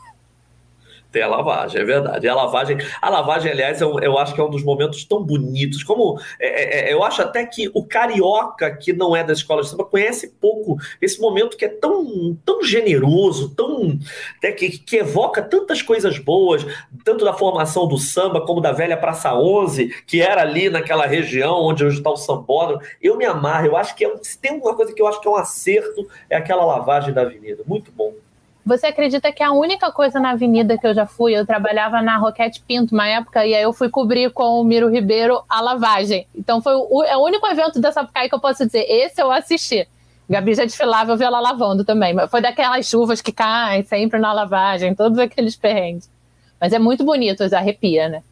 Tem a lavagem, é verdade. E a lavagem, a lavagem, aliás, eu, eu acho que é um dos momentos tão bonitos. Como é, é, eu acho até que o carioca que não é da escola de samba conhece pouco esse momento que é tão, tão generoso, tão né, que, que evoca tantas coisas boas, tanto da formação do samba como da velha Praça 11, que era ali naquela região onde hoje está o sambódromo. Eu me amarro. Eu acho que é, se tem uma coisa que eu acho que é um acerto é aquela lavagem da avenida. Muito bom. Você acredita que a única coisa na avenida que eu já fui, eu trabalhava na Roquete Pinto uma época, e aí eu fui cobrir com o Miro Ribeiro a lavagem. Então foi o, é o único evento da Sapucaí que eu posso dizer, esse eu assisti. Gabi já desfilava, eu vi ela lavando também. Mas foi daquelas chuvas que caem sempre na lavagem, todos aqueles perrengues. Mas é muito bonito, arrepia, né?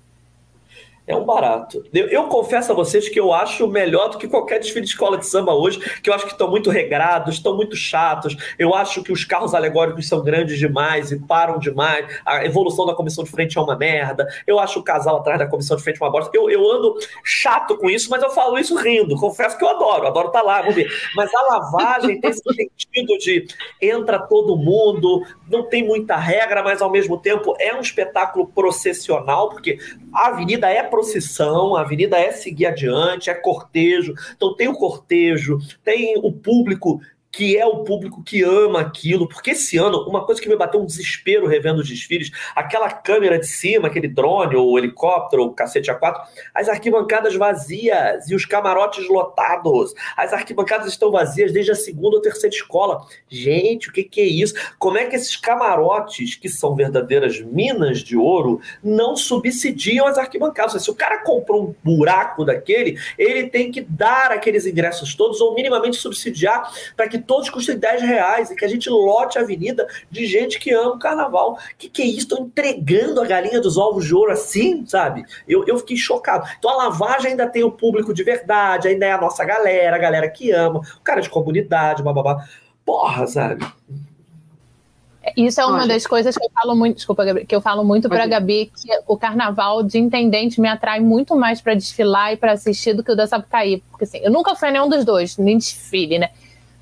É um barato. Eu, eu confesso a vocês que eu acho melhor do que qualquer desfile de escola de samba hoje, que eu acho que estão muito regrados, estão muito chatos. Eu acho que os carros alegóricos são grandes demais e param demais. A evolução da comissão de frente é uma merda. Eu acho o casal atrás da comissão de frente uma bosta. Eu, eu ando chato com isso, mas eu falo isso rindo. Confesso que eu adoro, adoro estar lá, vamos ver. Mas a lavagem tem esse sentido de entra todo mundo, não tem muita regra, mas ao mesmo tempo é um espetáculo processional, porque a avenida é procissão, a avenida é seguir adiante, é cortejo. Então tem o cortejo, tem o público que é o público que ama aquilo, porque esse ano, uma coisa que me bateu um desespero revendo os desfiles, aquela câmera de cima, aquele drone, ou helicóptero, ou cacete A4, as arquibancadas vazias e os camarotes lotados. As arquibancadas estão vazias desde a segunda ou terceira escola. Gente, o que, que é isso? Como é que esses camarotes, que são verdadeiras minas de ouro, não subsidiam as arquibancadas? Se o cara comprou um buraco daquele, ele tem que dar aqueles ingressos todos, ou minimamente subsidiar, para que todos custem 10 reais e que a gente lote a avenida de gente que ama o carnaval. O que, que é isso? Estão entregando a galinha dos ovos de ouro assim, sabe? Eu, eu fiquei chocado. Então a lavagem ainda tem o público de verdade, ainda é a nossa galera, a galera que ama, o cara de comunidade, bababá. Porra, sabe? Isso é uma Olha. das coisas que eu falo muito, desculpa, Gabi, que eu falo muito ir. Gabi, que o carnaval de intendente me atrai muito mais pra desfilar e pra assistir do que o da Sapucaí. Porque assim, eu nunca fui a nenhum dos dois, nem desfile, né?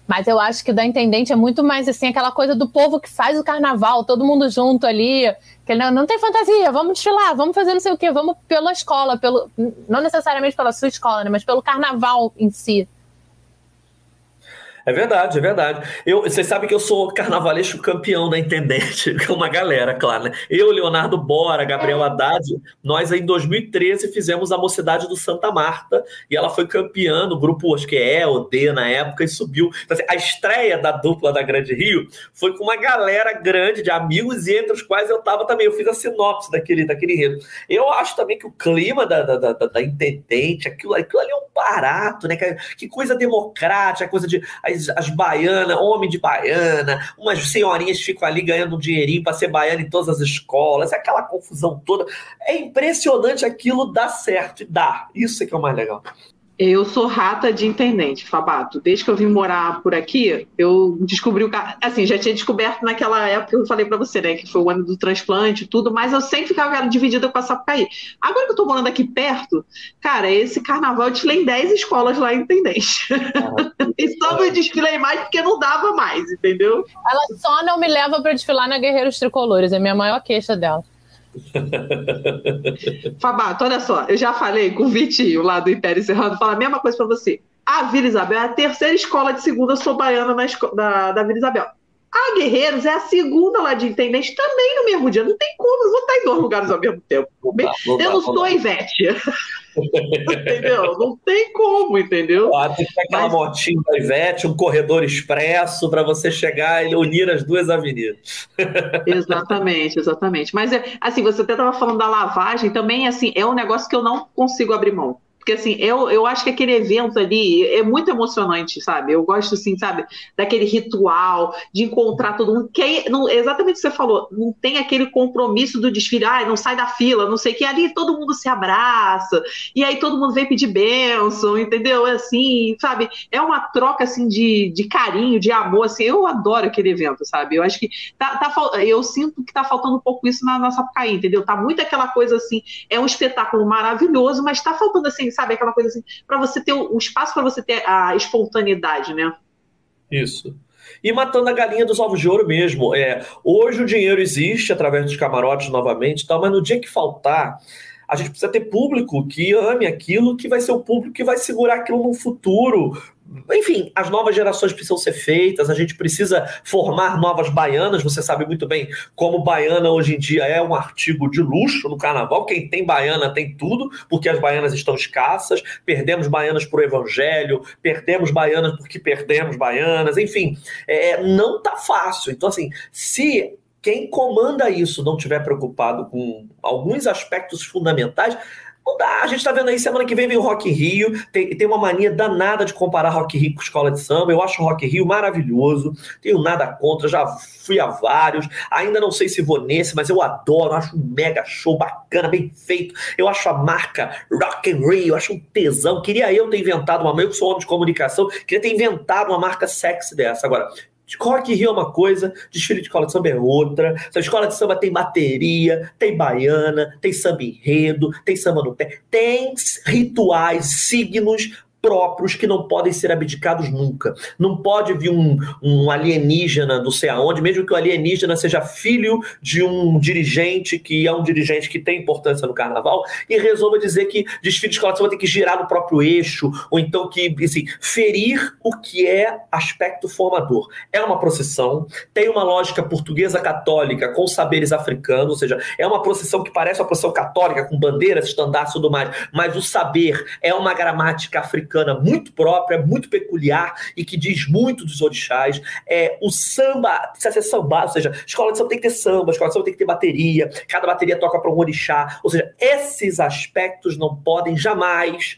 Mas eu acho que o da intendente é muito mais assim, aquela coisa do povo que faz o carnaval, todo mundo junto ali. Que não, não tem fantasia, vamos desfilar, vamos fazer não sei o quê, vamos pela escola, pelo, não necessariamente pela sua escola, né? Mas pelo carnaval em si. É verdade, é verdade. Eu, vocês sabem que eu sou carnavalesco campeão da Intendente, com uma galera, claro, né? Eu, Leonardo Bora, Gabriel Haddad, nós em 2013 fizemos a Mocidade do Santa Marta e ela foi campeã no grupo, acho que é o D na época, e subiu. Então, assim, a estreia da dupla da Grande Rio foi com uma galera grande de amigos, e entre os quais eu tava também. Eu fiz a sinopse daquele, daquele enredo. Eu acho também que o clima da, da, da, da Intendente, aquilo, aquilo ali é um barato, né? Que, que coisa democrática, coisa de as, as baianas, homem de baiana, umas senhorinhas ficam ali ganhando um dinheirinho para ser baiana em todas as escolas, aquela confusão toda. É impressionante aquilo dar certo dá. Isso é que é o mais legal. Eu sou rata de intendente, Fabato. Desde que eu vim morar por aqui, eu descobri o assim, já tinha descoberto naquela época que eu falei para você, né, que foi o ano do transplante e tudo, mas eu sempre ficava dividida com a Sapucaí. Agora que eu tô morando aqui perto, cara, esse carnaval eu desfilei em 10 escolas lá em Intendente. Ah, e só me desfilei mais porque não dava mais, entendeu? Ela só não me leva para desfilar na Guerreiros Tricolores, é a minha maior queixa dela. Fabato, olha só, eu já falei com o Vitinho lá do Império Serrano, fala a mesma coisa para você. A Vila Isabel é a terceira escola de segunda sou baiana na da, da Vila Isabel. A Guerreiros é a segunda lá de intendente, também no mesmo dia. Não tem como, estar em dois lugares ao mesmo tempo. eu não sou Ivete. entendeu? Não tem como, entendeu? Ah, tem que ter aquela Mas... motinha da Ivete, um corredor expresso para você chegar e unir as duas avenidas. exatamente, exatamente. Mas, é, assim, você até estava falando da lavagem, também, assim, é um negócio que eu não consigo abrir mão. Porque, assim, eu, eu acho que aquele evento ali é muito emocionante, sabe? Eu gosto, assim, sabe, daquele ritual, de encontrar todo mundo. Que é não, exatamente o que você falou, não tem aquele compromisso do desfile, ah, não sai da fila, não sei o que. Ali todo mundo se abraça, e aí todo mundo vem pedir bênção, entendeu? É assim, sabe? É uma troca, assim, de, de carinho, de amor, assim. Eu adoro aquele evento, sabe? Eu acho que tá, tá eu sinto que tá faltando um pouco isso na nossa Sapucaí, entendeu? Tá muito aquela coisa, assim, é um espetáculo maravilhoso, mas tá faltando, assim, sabe? Aquela coisa assim, para você ter o, espaço para você ter a espontaneidade, né? Isso. E matando a galinha dos ovos de ouro mesmo. É, hoje o dinheiro existe através dos camarotes novamente, tal, mas no dia que faltar, a gente precisa ter público que ame aquilo, que vai ser o público que vai segurar aquilo no futuro, enfim, as novas gerações precisam ser feitas, a gente precisa formar novas baianas. Você sabe muito bem como baiana hoje em dia é um artigo de luxo no carnaval. Quem tem baiana tem tudo, porque as baianas estão escassas. Perdemos baianas para o evangelho, perdemos baianas porque perdemos baianas. Enfim, é, não tá fácil. Então, assim, se quem comanda isso não tiver preocupado com alguns aspectos fundamentais, não dá. A gente tá vendo aí, semana que vem vem o Rock Rio. Tem, tem uma mania danada de comparar Rock Rio com escola de samba. Eu acho o Rock Rio maravilhoso. Tenho nada contra, já fui a vários. Ainda não sei se vou nesse, mas eu adoro. Acho um mega show bacana, bem feito. Eu acho a marca Rock in Rio, acho um tesão. Queria eu ter inventado uma, eu que sou homem de comunicação, queria ter inventado uma marca sexy dessa. Agora, Rock Rio é uma coisa, desfile de escola de samba é outra. A escola de samba tem bateria, tem baiana, tem samba enredo, tem samba no pé, tem rituais, signos próprios que não podem ser abdicados nunca. Não pode vir um, um alienígena não sei aonde, mesmo que o alienígena seja filho de um dirigente que é um dirigente que tem importância no carnaval, e resolva dizer que desfile de escola tem que girar no próprio eixo, ou então que, assim, ferir o que é aspecto formador. É uma procissão, tem uma lógica portuguesa católica com saberes africanos, ou seja, é uma procissão que parece uma procissão católica, com bandeiras, estandartes e tudo mais, mas o saber é uma gramática africana africana muito própria, muito peculiar e que diz muito dos orixás. É, o samba precisa ser samba, ou seja, escola de samba tem que ter samba, escola de samba tem que ter bateria, cada bateria toca para um orixá. Ou seja, esses aspectos não podem jamais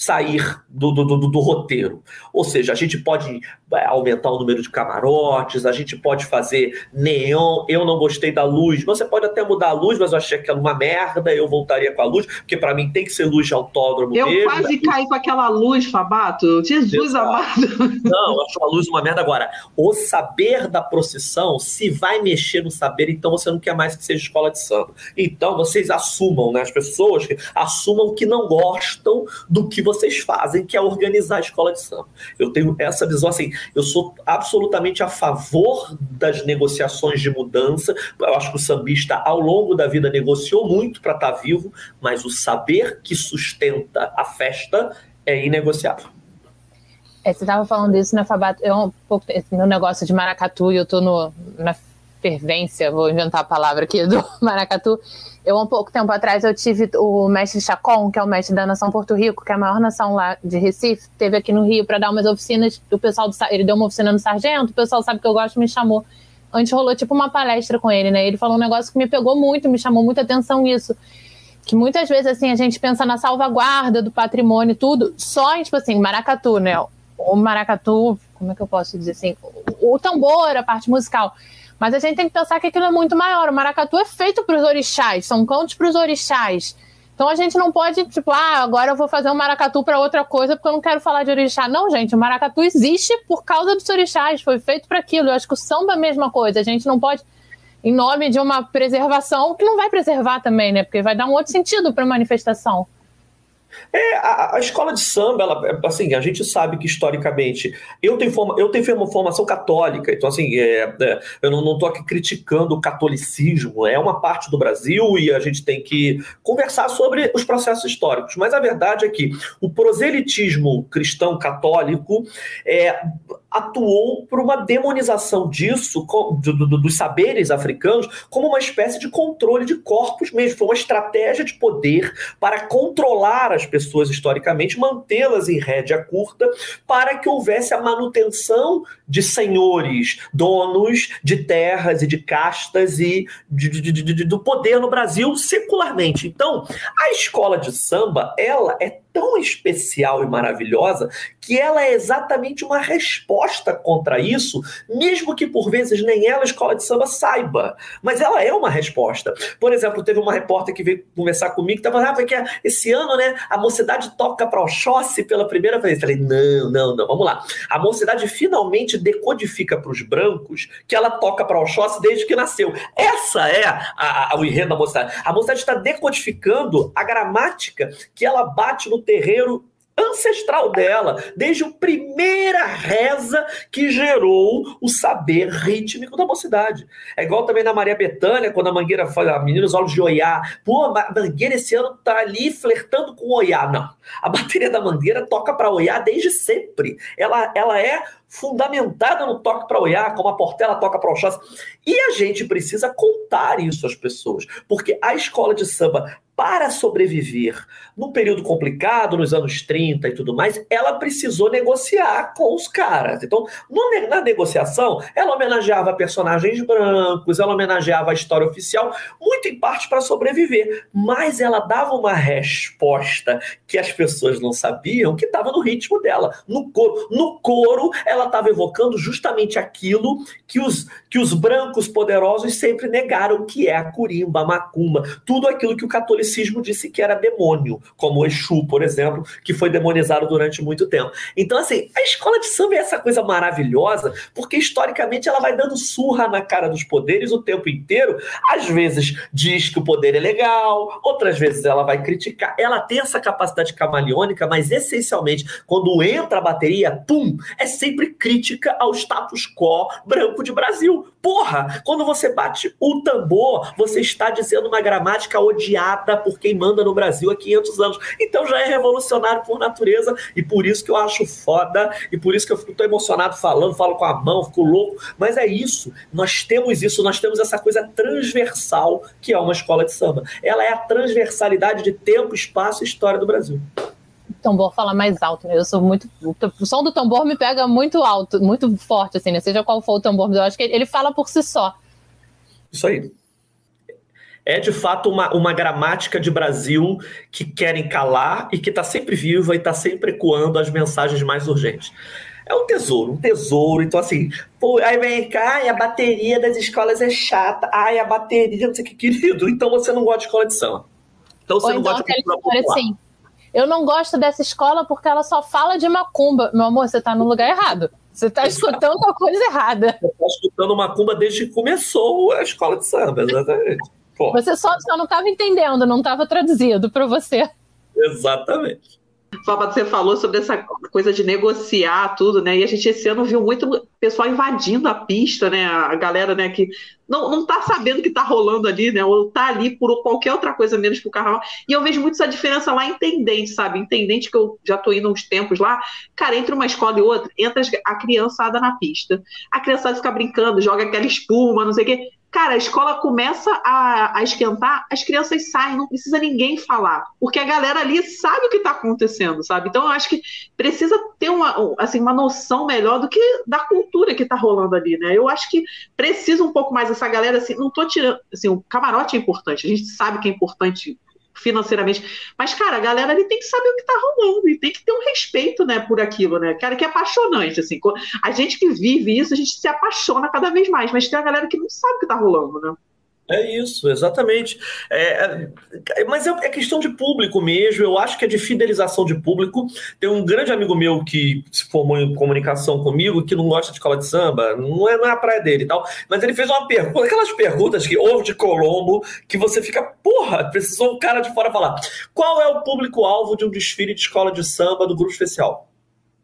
sair do, do, do, do, roteiro. Ou seja, a gente pode é, aumentar o número de camarotes, a gente pode fazer neon. Eu não gostei da luz. Você pode até mudar a luz, mas eu achei aquela uma merda. Eu voltaria com a luz, porque para mim tem que ser luz de autódromo eu mesmo. Quase caí com aquela luz, Fabato. Jesus Exato. amado. Não, eu acho a luz uma merda. Agora, o saber da procissão, se vai mexer no saber, então você não quer mais que seja escola de samba. Então vocês assumam, né? As pessoas que assumam que não gostam do que vocês fazem, que é organizar a escola de samba. Eu tenho essa visão assim, eu sou absolutamente a favor das negociações de mudança. Eu acho que o sambista, ao longo da vida, negociou muito para estar tá vivo, mas o saber que sustenta a festa é inegociável. É, você estava falando isso, né, Fabato? Eu um pouco meu negócio de maracatu e eu no, na fervência, vou inventar a palavra aqui do maracatu. Eu, um pouco tempo atrás, eu tive o mestre Chacon, que é o mestre da nação Porto Rico, que é a maior nação lá de Recife, teve aqui no Rio para dar umas oficinas. O pessoal do, ele deu uma oficina no Sargento, o pessoal sabe que eu gosto, me chamou. Antes rolou tipo uma palestra com ele, né? Ele falou um negócio que me pegou muito, me chamou muita atenção isso que muitas vezes assim a gente pensa na salvaguarda do patrimônio tudo, só tipo assim, maracatu, né? O maracatu, como é que eu posso dizer assim, o tambor, a parte musical. Mas a gente tem que pensar que aquilo é muito maior. O maracatu é feito para os orixás, são cantos para os orixás. Então a gente não pode, tipo, ah, agora eu vou fazer um maracatu para outra coisa porque eu não quero falar de orixá. Não, gente, o maracatu existe por causa dos orixás, foi feito para aquilo. Eu acho que o samba é a mesma coisa. A gente não pode, em nome de uma preservação, que não vai preservar também, né? Porque vai dar um outro sentido para a manifestação. É, a, a, escola de samba, ela, assim, a gente sabe que historicamente eu tenho, forma, eu tenho uma formação católica, então assim, é, é, eu não estou aqui criticando o catolicismo, é uma parte do Brasil e a gente tem que conversar sobre os processos históricos. Mas a verdade é que o proselitismo cristão católico é, atuou por uma demonização disso, do, do, dos saberes africanos, como uma espécie de controle de corpos mesmo. Foi uma estratégia de poder para controlar as pessoas historicamente, mantê-las em rédea curta, para que houvesse a manutenção de senhores, donos de terras e de castas e de, de, de, do poder no Brasil secularmente. Então, a escola de samba, ela é tão especial e maravilhosa que ela é exatamente uma resposta contra isso, mesmo que por vezes nem ela, a escola de samba, saiba. Mas ela é uma resposta. Por exemplo, teve uma repórter que veio conversar comigo que estava falando ah, que esse ano, né, a mocidade toca para Oxóssi pela primeira vez. Eu falei, não, não, não, vamos lá. A mocidade finalmente decodifica para os brancos que ela toca para Oxóssi desde que nasceu. Essa é a, a, o enredo da mocidade. A mocidade está decodificando a gramática que ela bate no terreiro ancestral dela, desde a primeira reza que gerou o saber rítmico da mocidade. É igual também na Maria Betânia, quando a Mangueira fala, a menina os olhos de Oiá. Pô, a Mangueira esse ano tá ali flertando com Oiá. Não. A bateria da Mangueira toca para Oiá desde sempre. Ela, ela é fundamentada no toque para Oiá, como a Portela toca para Oxóssi. E a gente precisa contar isso às pessoas, porque a escola de samba para sobreviver num período complicado, nos anos 30 e tudo mais, ela precisou negociar com os caras. Então, no, na negociação, ela homenageava personagens brancos, ela homenageava a história oficial, muito em parte para sobreviver. Mas ela dava uma resposta que as pessoas não sabiam, que estava no ritmo dela. No coro, no coro ela estava evocando justamente aquilo que os, que os brancos poderosos sempre negaram, que é a curimba, a macumba, tudo aquilo que o catolicismo catolicismo disse que era demônio, como o Exu, por exemplo, que foi demonizado durante muito tempo. Então, assim, a escola de samba é essa coisa maravilhosa, porque historicamente ela vai dando surra na cara dos poderes o tempo inteiro. Às vezes diz que o poder é legal, outras vezes ela vai criticar. Ela tem essa capacidade camaleônica, mas essencialmente, quando entra a bateria, pum, é sempre crítica ao status quo branco de Brasil. Porra, quando você bate o tambor, você está dizendo uma gramática odiada por quem manda no Brasil há 500 anos. Então já é revolucionário por natureza e por isso que eu acho foda e por isso que eu fico tão emocionado falando, falo com a mão, fico louco. Mas é isso, nós temos isso, nós temos essa coisa transversal que é uma escola de samba. Ela é a transversalidade de tempo, espaço e história do Brasil tambor fala mais alto, né? Eu sou muito. O som do tambor me pega muito alto, muito forte, assim, né? Seja qual for o tambor, eu acho que ele fala por si só. Isso aí é de fato uma, uma gramática de Brasil que querem calar e que está sempre viva e está sempre ecoando as mensagens mais urgentes. É um tesouro, um tesouro. Então, assim, pô, aí vem cá, e a bateria das escolas é chata. Ai, a bateria, não sei o que, querido. Então você não gosta de escola de samba. Então você Ou não então, gosta de cultura Assim, eu não gosto dessa escola porque ela só fala de macumba. Meu amor, você está no lugar errado. Você está escutando uma coisa errada. Você está escutando macumba desde que começou a escola de samba, exatamente. Pô. Você só, só não estava entendendo, não estava traduzido para você. Exatamente. Fábio, você falou sobre essa coisa de negociar tudo, né? E a gente esse ano viu muito pessoal invadindo a pista, né? A galera, né, que não, não tá sabendo o que tá rolando ali, né? Ou tá ali por qualquer outra coisa menos pro carnaval. E eu vejo muito essa diferença lá em Intendente, sabe? Intendente que eu já tô indo uns tempos lá. Cara, entre uma escola e outra, entra a criançada na pista. A criançada fica brincando, joga aquela espuma, não sei o quê. Cara, a escola começa a, a, esquentar, as crianças saem, não precisa ninguém falar, porque a galera ali sabe o que está acontecendo, sabe? Então eu acho que precisa ter uma, assim, uma noção melhor do que da cultura que está rolando ali, né? Eu acho que precisa um pouco mais essa galera, assim, não tô tirando, assim, o camarote é importante, a gente sabe que é importante financeiramente. Mas, cara, a galera ali tem que saber o que tá rolando e tem que ter um respeito, né, por aquilo, né? Cara, que é apaixonante, assim. A gente que vive isso, a gente se apaixona cada vez mais, mas tem a galera que não sabe o que tá rolando, né? É isso, exatamente. É, é, mas é, é, questão de público mesmo. Eu acho que é de fidelização de público. Tem um grande amigo meu que se formou em comunicação comigo que não gosta de escola de samba, não é, não é a praia dele e tal. Mas ele fez uma pergunta, aquelas perguntas que houve de Colombo, que você fica, porra, precisou um cara de fora falar. Qual é o público-alvo de um desfile de escola de samba do grupo especial?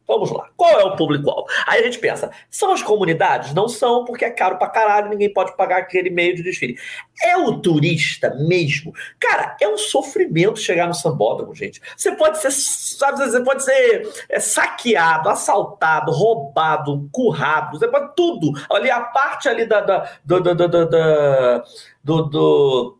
Vamos lá. Qual é o público-alvo? Aí a gente pensa, são as comunidades? Não são, porque é caro pra caralho, ninguém pode pagar aquele meio de desfile. É o turista mesmo? Cara, é um sofrimento chegar no sambódromo, gente. Você pode ser, sabe, você pode ser é, saqueado, assaltado, roubado, currado, você pode tudo. Ali, a parte ali da, da do, do, do, do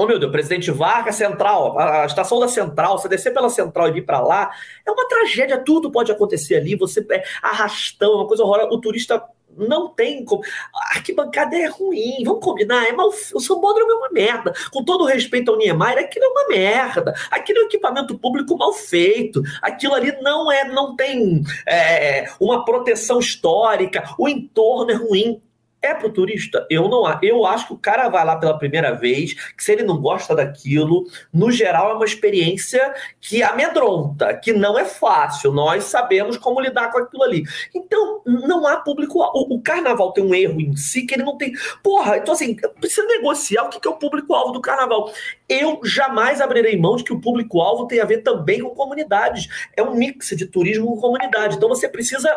Oh, meu Deus, Presidente Vargas, Central, a, a, estação da Central, você descer pela Central e vir para lá, é uma tragédia, tudo pode acontecer ali, você é arrastão, é uma coisa horrorosa, o turista não tem como. A arquibancada é ruim, vamos combinar, é mal. O sambódromo é uma merda. Com todo o respeito ao Niemeyer, aquilo é uma merda. Aquilo é um equipamento público mal feito. Aquilo ali não é, não tem é, uma proteção histórica. O entorno é ruim. É pro turista? Eu não Eu acho que o cara vai lá pela primeira vez, que se ele não gosta daquilo, no geral é uma experiência que amedronta, que não é fácil. Nós sabemos como lidar com aquilo ali. Então, não há público. O, o carnaval tem um erro em si que ele não tem. Porra, então assim, precisa negociar o que é o público-alvo do carnaval. Eu jamais abrirei mão de que o público-alvo tem a ver também com comunidades. É um mix de turismo com comunidade. Então você precisa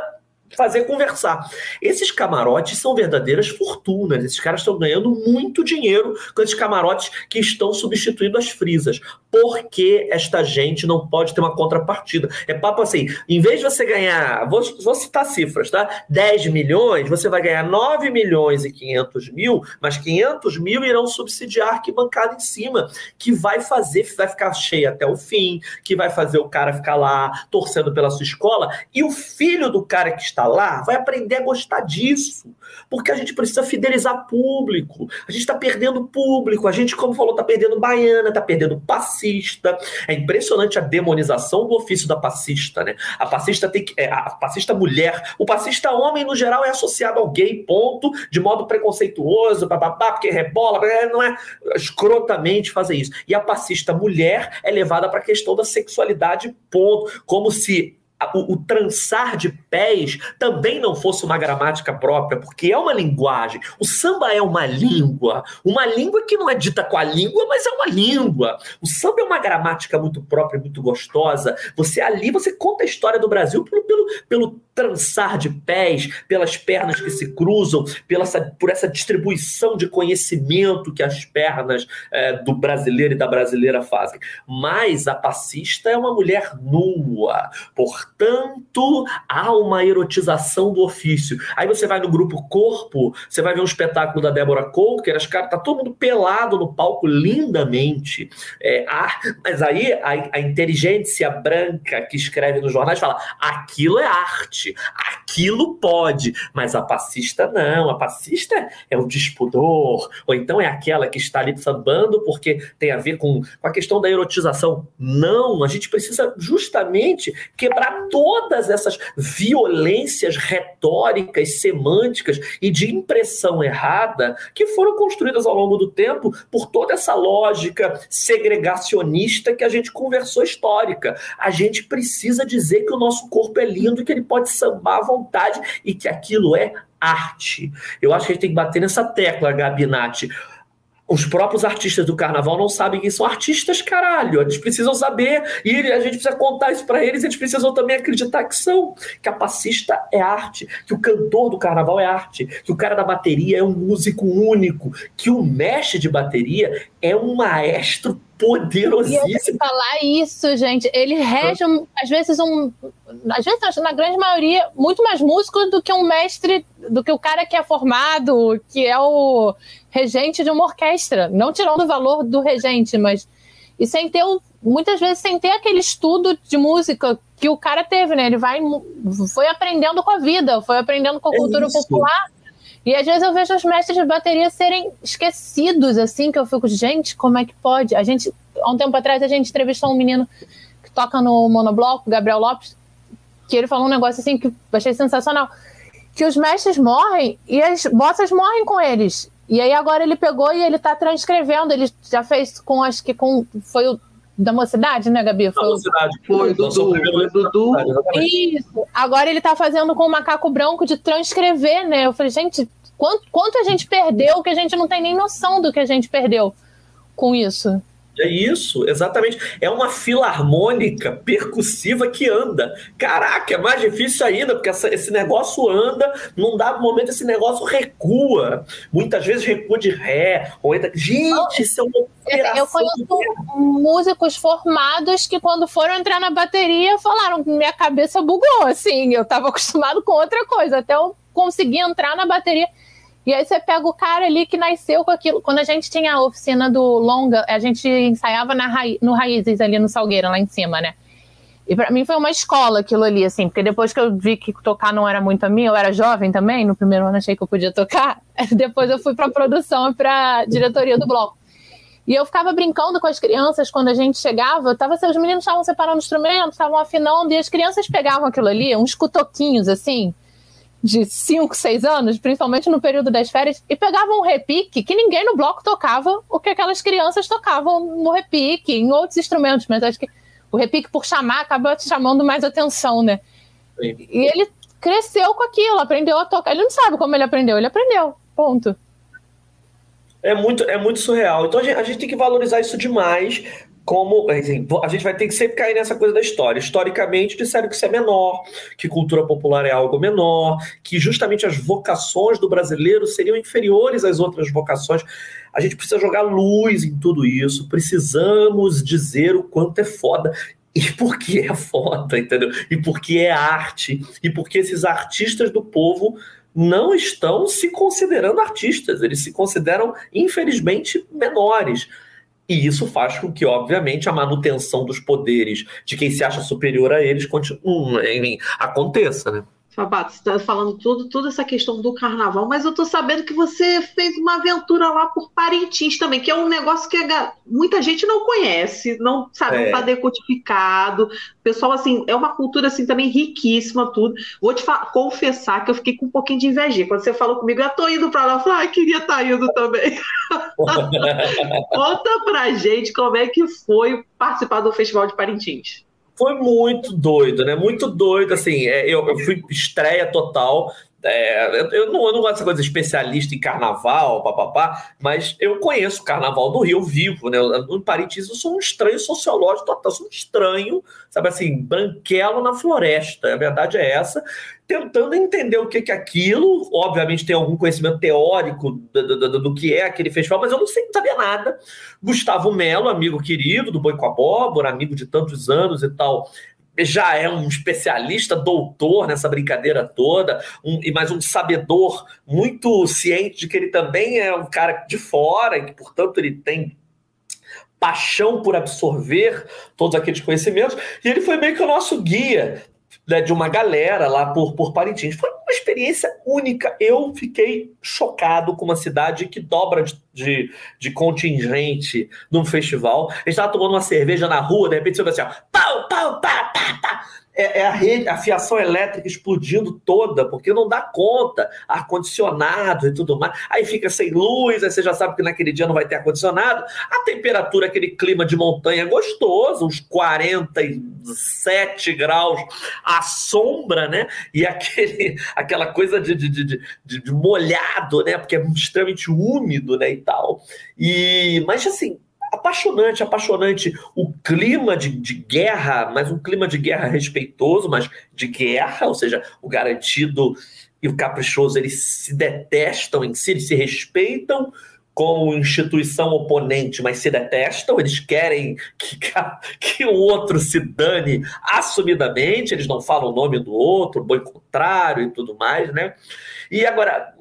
fazer conversar. Esses camarotes são verdadeiras fortunas. Esses caras estão ganhando muito dinheiro com esses camarotes que estão substituindo as frisas. Por que esta gente não pode ter uma contrapartida? É papo assim, em vez de você ganhar, vou, vou citar cifras, tá? 10 milhões, você vai ganhar 9 milhões e 500 mil, mas 500 mil irão subsidiar que bancada em cima, que vai fazer, vai ficar cheia até o fim, que vai fazer o cara ficar lá torcendo pela sua escola, e o filho do cara que está está lá vai aprender a gostar disso. Porque a gente precisa fidelizar público. A gente está perdendo público. A gente, como falou, está perdendo baiana, está perdendo passista. É impressionante a demonização do ofício da passista, né? A passista tem que. É, a passista mulher. O passista homem, no geral, é associado ao gay, ponto, de modo preconceituoso, bababá, porque rebola, não é escrotamente fazer isso. E a passista mulher é levada para a questão da sexualidade, ponto. Como se o, o, trançar de pés também não fosse uma gramática própria, porque é uma linguagem. O samba é uma língua, uma língua que não é dita com a língua, mas é uma língua. O samba é uma gramática muito própria, muito gostosa. Você ali, você conta a história do Brasil pelo, pelo, pelo trançar de pés, pelas pernas que se cruzam, pela, por essa distribuição de conhecimento que as pernas é, do brasileiro e da brasileira fazem. Mas a passista é uma mulher nua, portanto, há uma erotização do ofício. Aí você vai no grupo Corpo, você vai ver um espetáculo da Débora Coker, as caras, tá todo mundo pelado no palco lindamente. É, ah, mas aí a, a inteligência branca que escreve nos jornais fala: aquilo é arte aquilo pode, mas a passista não, a passista é o dispudor, ou então é aquela que está ali sambando porque tem a ver com, com a questão da erotização. Não, a gente precisa justamente quebrar todas essas violências retóricas, semânticas e de impressão errada que foram construídas ao longo do tempo por toda essa lógica segregacionista que a gente conversou histórica. A gente precisa dizer que o nosso corpo é lindo, que ele pode sambar à vontade e que aquilo é arte. Eu acho que a gente tem que bater nessa tecla, Gabi Nati. Os próprios artistas do carnaval não sabem que são artistas, caralho. Eles precisam saber e a gente precisa contar isso para eles. Eles precisam também acreditar que são, que a passista é arte, que o cantor do carnaval é arte, que o cara da bateria é um músico único, que o mestre de bateria é um maestro poderosíssimo. E eu falar isso, gente. Ele rege, um, às vezes, um. Às vezes, na grande maioria, muito mais músico do que um mestre, do que o cara que é formado, que é o regente de uma orquestra. Não tirando o valor do regente, mas. E sem ter, muitas vezes, sem ter aquele estudo de música que o cara teve, né? Ele vai, foi aprendendo com a vida, foi aprendendo com a é cultura isso. popular e às vezes eu vejo os mestres de bateria serem esquecidos, assim, que eu fico, gente, como é que pode? A gente, há um tempo atrás, a gente entrevistou um menino que toca no monobloco, Gabriel Lopes, que ele falou um negócio assim que eu achei sensacional. Que os mestres morrem e as bossas morrem com eles. E aí agora ele pegou e ele tá transcrevendo, ele já fez com, acho que com, foi o da mocidade, né, Gabi? Foi da mocidade, foi, Dudu. Foi Dudu. Isso. Agora ele tá fazendo com o macaco branco de transcrever, né? Eu falei, gente, quanto, quanto a gente perdeu que a gente não tem nem noção do que a gente perdeu com isso. É isso, exatamente. É uma filarmônica percussiva que anda. Caraca, é mais difícil ainda, porque essa, esse negócio anda, num dado momento esse negócio recua. Muitas vezes recua de ré, ou entra. Gente, isso é uma Eu conheço músicos formados que, quando foram entrar na bateria, falaram: minha cabeça bugou, assim, eu estava acostumado com outra coisa, até eu conseguir entrar na bateria. E aí você pega o cara ali que nasceu com aquilo. Quando a gente tinha a oficina do Longa, a gente ensaiava na Ra... no Raízes ali no Salgueiro, lá em cima, né? E para mim foi uma escola aquilo ali, assim, porque depois que eu vi que tocar não era muito a mim, eu era jovem também, no primeiro ano achei que eu podia tocar, depois eu fui para produção e para diretoria do bloco. E eu ficava brincando com as crianças quando a gente chegava, tava, os meninos estavam separando instrumentos, estavam afinando, e as crianças pegavam aquilo ali, uns cutoquinhos assim, de 5, 6 anos, principalmente no período das férias, e pegavam um repique que ninguém no bloco tocava o que aquelas crianças tocavam no repique, em outros instrumentos, mas acho que o repique, por chamar, acaba chamando mais atenção, né? Sim. E ele cresceu com aquilo, aprendeu a tocar. Ele não sabe como ele aprendeu, ele aprendeu. Ponto. É muito, é muito surreal. Então a gente, a gente tem que valorizar isso demais, como assim, a gente vai ter que sempre cair nessa coisa da história. Historicamente, disseram que isso é menor, que cultura popular é algo menor, que justamente as vocações do brasileiro seriam inferiores às outras vocações. A gente precisa jogar luz em tudo isso, precisamos dizer o quanto é foda. E por que é foda, entendeu? E por que é arte, e porque esses artistas do povo não estão se considerando artistas, eles se consideram, infelizmente, menores. E isso faz com que, obviamente, a manutenção dos poderes de quem se acha superior a eles continue, aconteça, né? Fabato, você está falando tudo, toda essa questão do carnaval, mas eu estou sabendo que você fez uma aventura lá por Parintins também, que é um negócio que a, muita gente não conhece, não sabe, é. não está decodificado. Pessoal, assim, é uma cultura assim também riquíssima, tudo. Vou te confessar que eu fiquei com um pouquinho de inveja. Quando você falou comigo, eu tô indo para lá, eu falei, ah, queria estar tá indo também. Conta pra gente como é que foi participar do Festival de Parintins foi muito doido, né? Muito doido, assim. É, eu, eu fui estreia total. É, eu, não, eu não gosto dessa coisa especialista em carnaval, papapá, mas eu conheço o carnaval do Rio vivo, né? No Parintins eu sou um estranho sociológico total, sou um estranho, sabe assim, branquelo na floresta. A verdade é essa tentando entender o que é aquilo. Obviamente tem algum conhecimento teórico do, do, do, que é aquele festival, mas eu não sei saber nada. Gustavo Melo, amigo querido do Boi com Abóbora, amigo de tantos anos e tal, já é um especialista, doutor nessa brincadeira toda, um, e mais um sabedor muito ciente de que ele também é um cara de fora e que, portanto, ele tem paixão por absorver todos aqueles conhecimentos, e ele foi meio que o nosso guia né, de uma galera lá por, por Parintins. Foi uma experiência única. Eu fiquei chocado com uma cidade que dobra de, de, de contingente num festival. A gente estava tomando uma cerveja na rua, de repente você vai assim, ó, pau, pau, pá, pá, pá. É, é, a rede, a fiação elétrica explodindo toda, porque não dá conta, ar-condicionado e tudo mais. Aí fica sem luz, aí você já sabe que naquele dia não vai ter ar-condicionado. A temperatura, aquele clima de montanha gostoso, uns 47 graus à sombra, né? E aquele, aquela coisa de, de, de, de, de molhado, né? Porque é extremamente úmido, né? E tal. E, mas assim, apaixonante, apaixonante o clima de, de, guerra, mas um clima de guerra respeitoso, mas de guerra, ou seja, o garantido e o caprichoso eles se detestam em si, eles se respeitam como instituição oponente, mas se detestam, eles querem que, que o outro se dane assumidamente, eles não falam o nome do outro, boi contrário e tudo mais, né? E agora,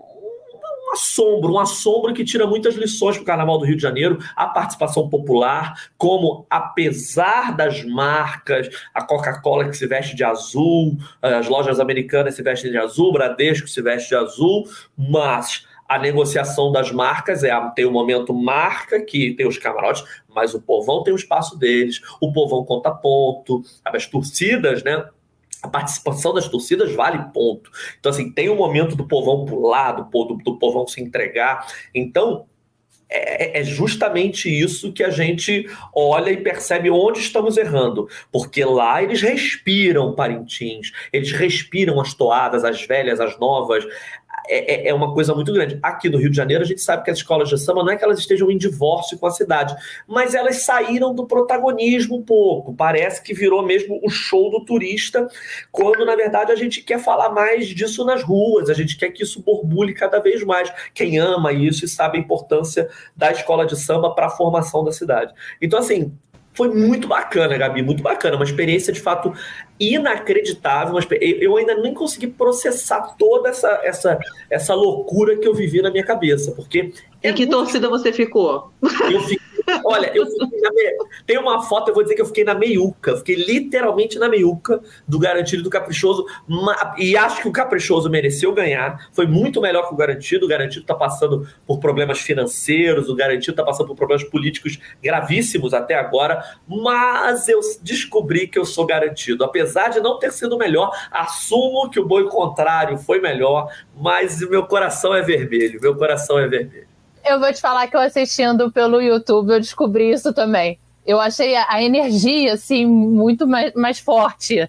um assombro, um assombro que tira muitas lições para o Carnaval do Rio de Janeiro, a participação popular, como apesar das marcas, a Coca-Cola que se veste de azul, as lojas americanas se vestem de azul, Bradesco se veste de azul, mas a negociação das marcas é tem o momento marca que tem os camarotes, mas o povão tem o espaço deles, o povão conta ponto, as torcidas, né? A participação das torcidas vale ponto. Então, assim, tem um momento do povão pular, do, do, do povão se entregar. Então, é, é, justamente isso que a gente olha e percebe onde estamos errando. Porque lá eles respiram Parintins, eles respiram as toadas, as velhas, as novas, é, é, é uma coisa muito grande. Aqui no Rio de Janeiro, a gente sabe que as escolas de samba não é que elas estejam em divórcio com a cidade, mas elas saíram do protagonismo um pouco. Parece que virou mesmo o show do turista, quando na verdade a gente quer falar mais disso nas ruas, a gente quer que isso borbulhe cada vez mais. Quem ama isso e sabe a importância da escola de samba para a formação da cidade. Então, assim, foi muito bacana, Gabi, muito bacana. Uma experiência de fato inacreditável. Eu ainda nem consegui processar toda essa, essa, essa loucura que eu vivi na minha cabeça, porque. Em é que muito... torcida você ficou? Eu fiquei Olha, eu tem uma foto, eu vou dizer que eu fiquei na meiuca, fiquei literalmente na meiuca do Garantido e do Caprichoso, e acho que o Caprichoso mereceu ganhar, foi muito melhor que o Garantido, o Garantido está passando por problemas financeiros, o Garantido está passando por problemas políticos gravíssimos até agora, mas eu descobri que eu sou garantido, apesar de não ter sido melhor, assumo que o boi contrário foi melhor, mas meu coração é vermelho, meu coração é vermelho. Eu vou te falar que eu assistindo pelo YouTube, eu descobri isso também. Eu achei a, energia, assim, muito mais, mais forte.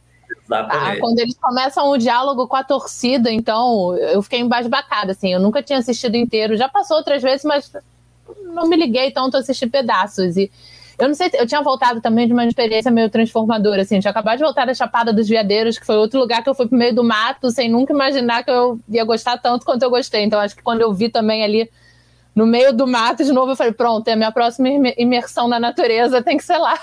Ah, quando eles começam o diálogo com a torcida, então eu fiquei embasbacada, assim. Eu nunca tinha assistido inteiro. Já passou outras vezes, mas não me liguei tanto a assistir pedaços. E eu não sei, eu tinha voltado também de uma experiência meio transformadora, assim. Tinha acabado de voltar da Chapada dos Veadeiros, que foi outro lugar que eu fui pro meio do mato, sem nunca imaginar que eu ia gostar tanto quanto eu gostei. Então acho que quando eu vi também ali no meio do mato de novo, eu falei, pronto, é a minha próxima imersão na natureza, tem que ser lá.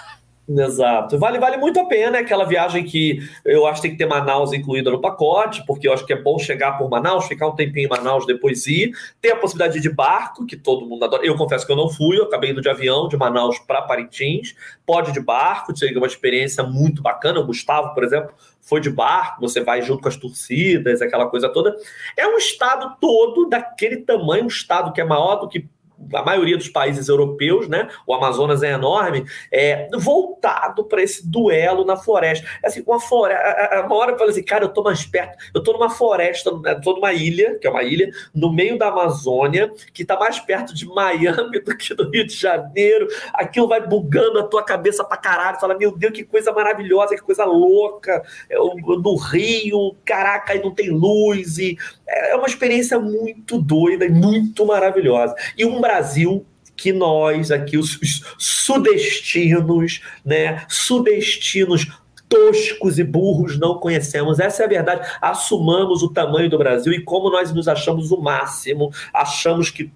Exato. Vale, vale muito a pena é aquela viagem que eu acho que tem que ter Manaus incluída no pacote, porque eu acho que é bom chegar por Manaus, ficar um tempinho em Manaus, depois ir. Tem a possibilidade de barco, que todo mundo adora. Eu confesso que eu não fui, eu acabei indo de avião de Manaus para Parintins. Pode de barco, seria uma experiência muito bacana. O Gustavo, por exemplo, foi de barco, você vai junto com as torcidas, aquela coisa toda. É um estado todo daquele tamanho, um estado que é maior do que a maioria dos países europeus, né? O Amazonas é enorme, é voltado para esse duelo na floresta. É assim, uma floresta. Uma hora eu falei assim, cara, eu tô mais perto, eu tô numa floresta, eu tô numa ilha, que é uma ilha, no meio da Amazônia, que tá mais perto de Miami do que do Rio de Janeiro. Aquilo vai bugando a tua cabeça pra caralho. Fala, meu Deus, que coisa maravilhosa, que coisa louca. É, no Rio, caraca, aí não tem luz. E é uma experiência muito doida e muito maravilhosa. E um Brasil que nós aqui, os, os sudestinos, né, sudestinos toscos e burros não conhecemos. Essa é a verdade. Assumamos o tamanho do Brasil e como nós nos achamos o máximo, achamos que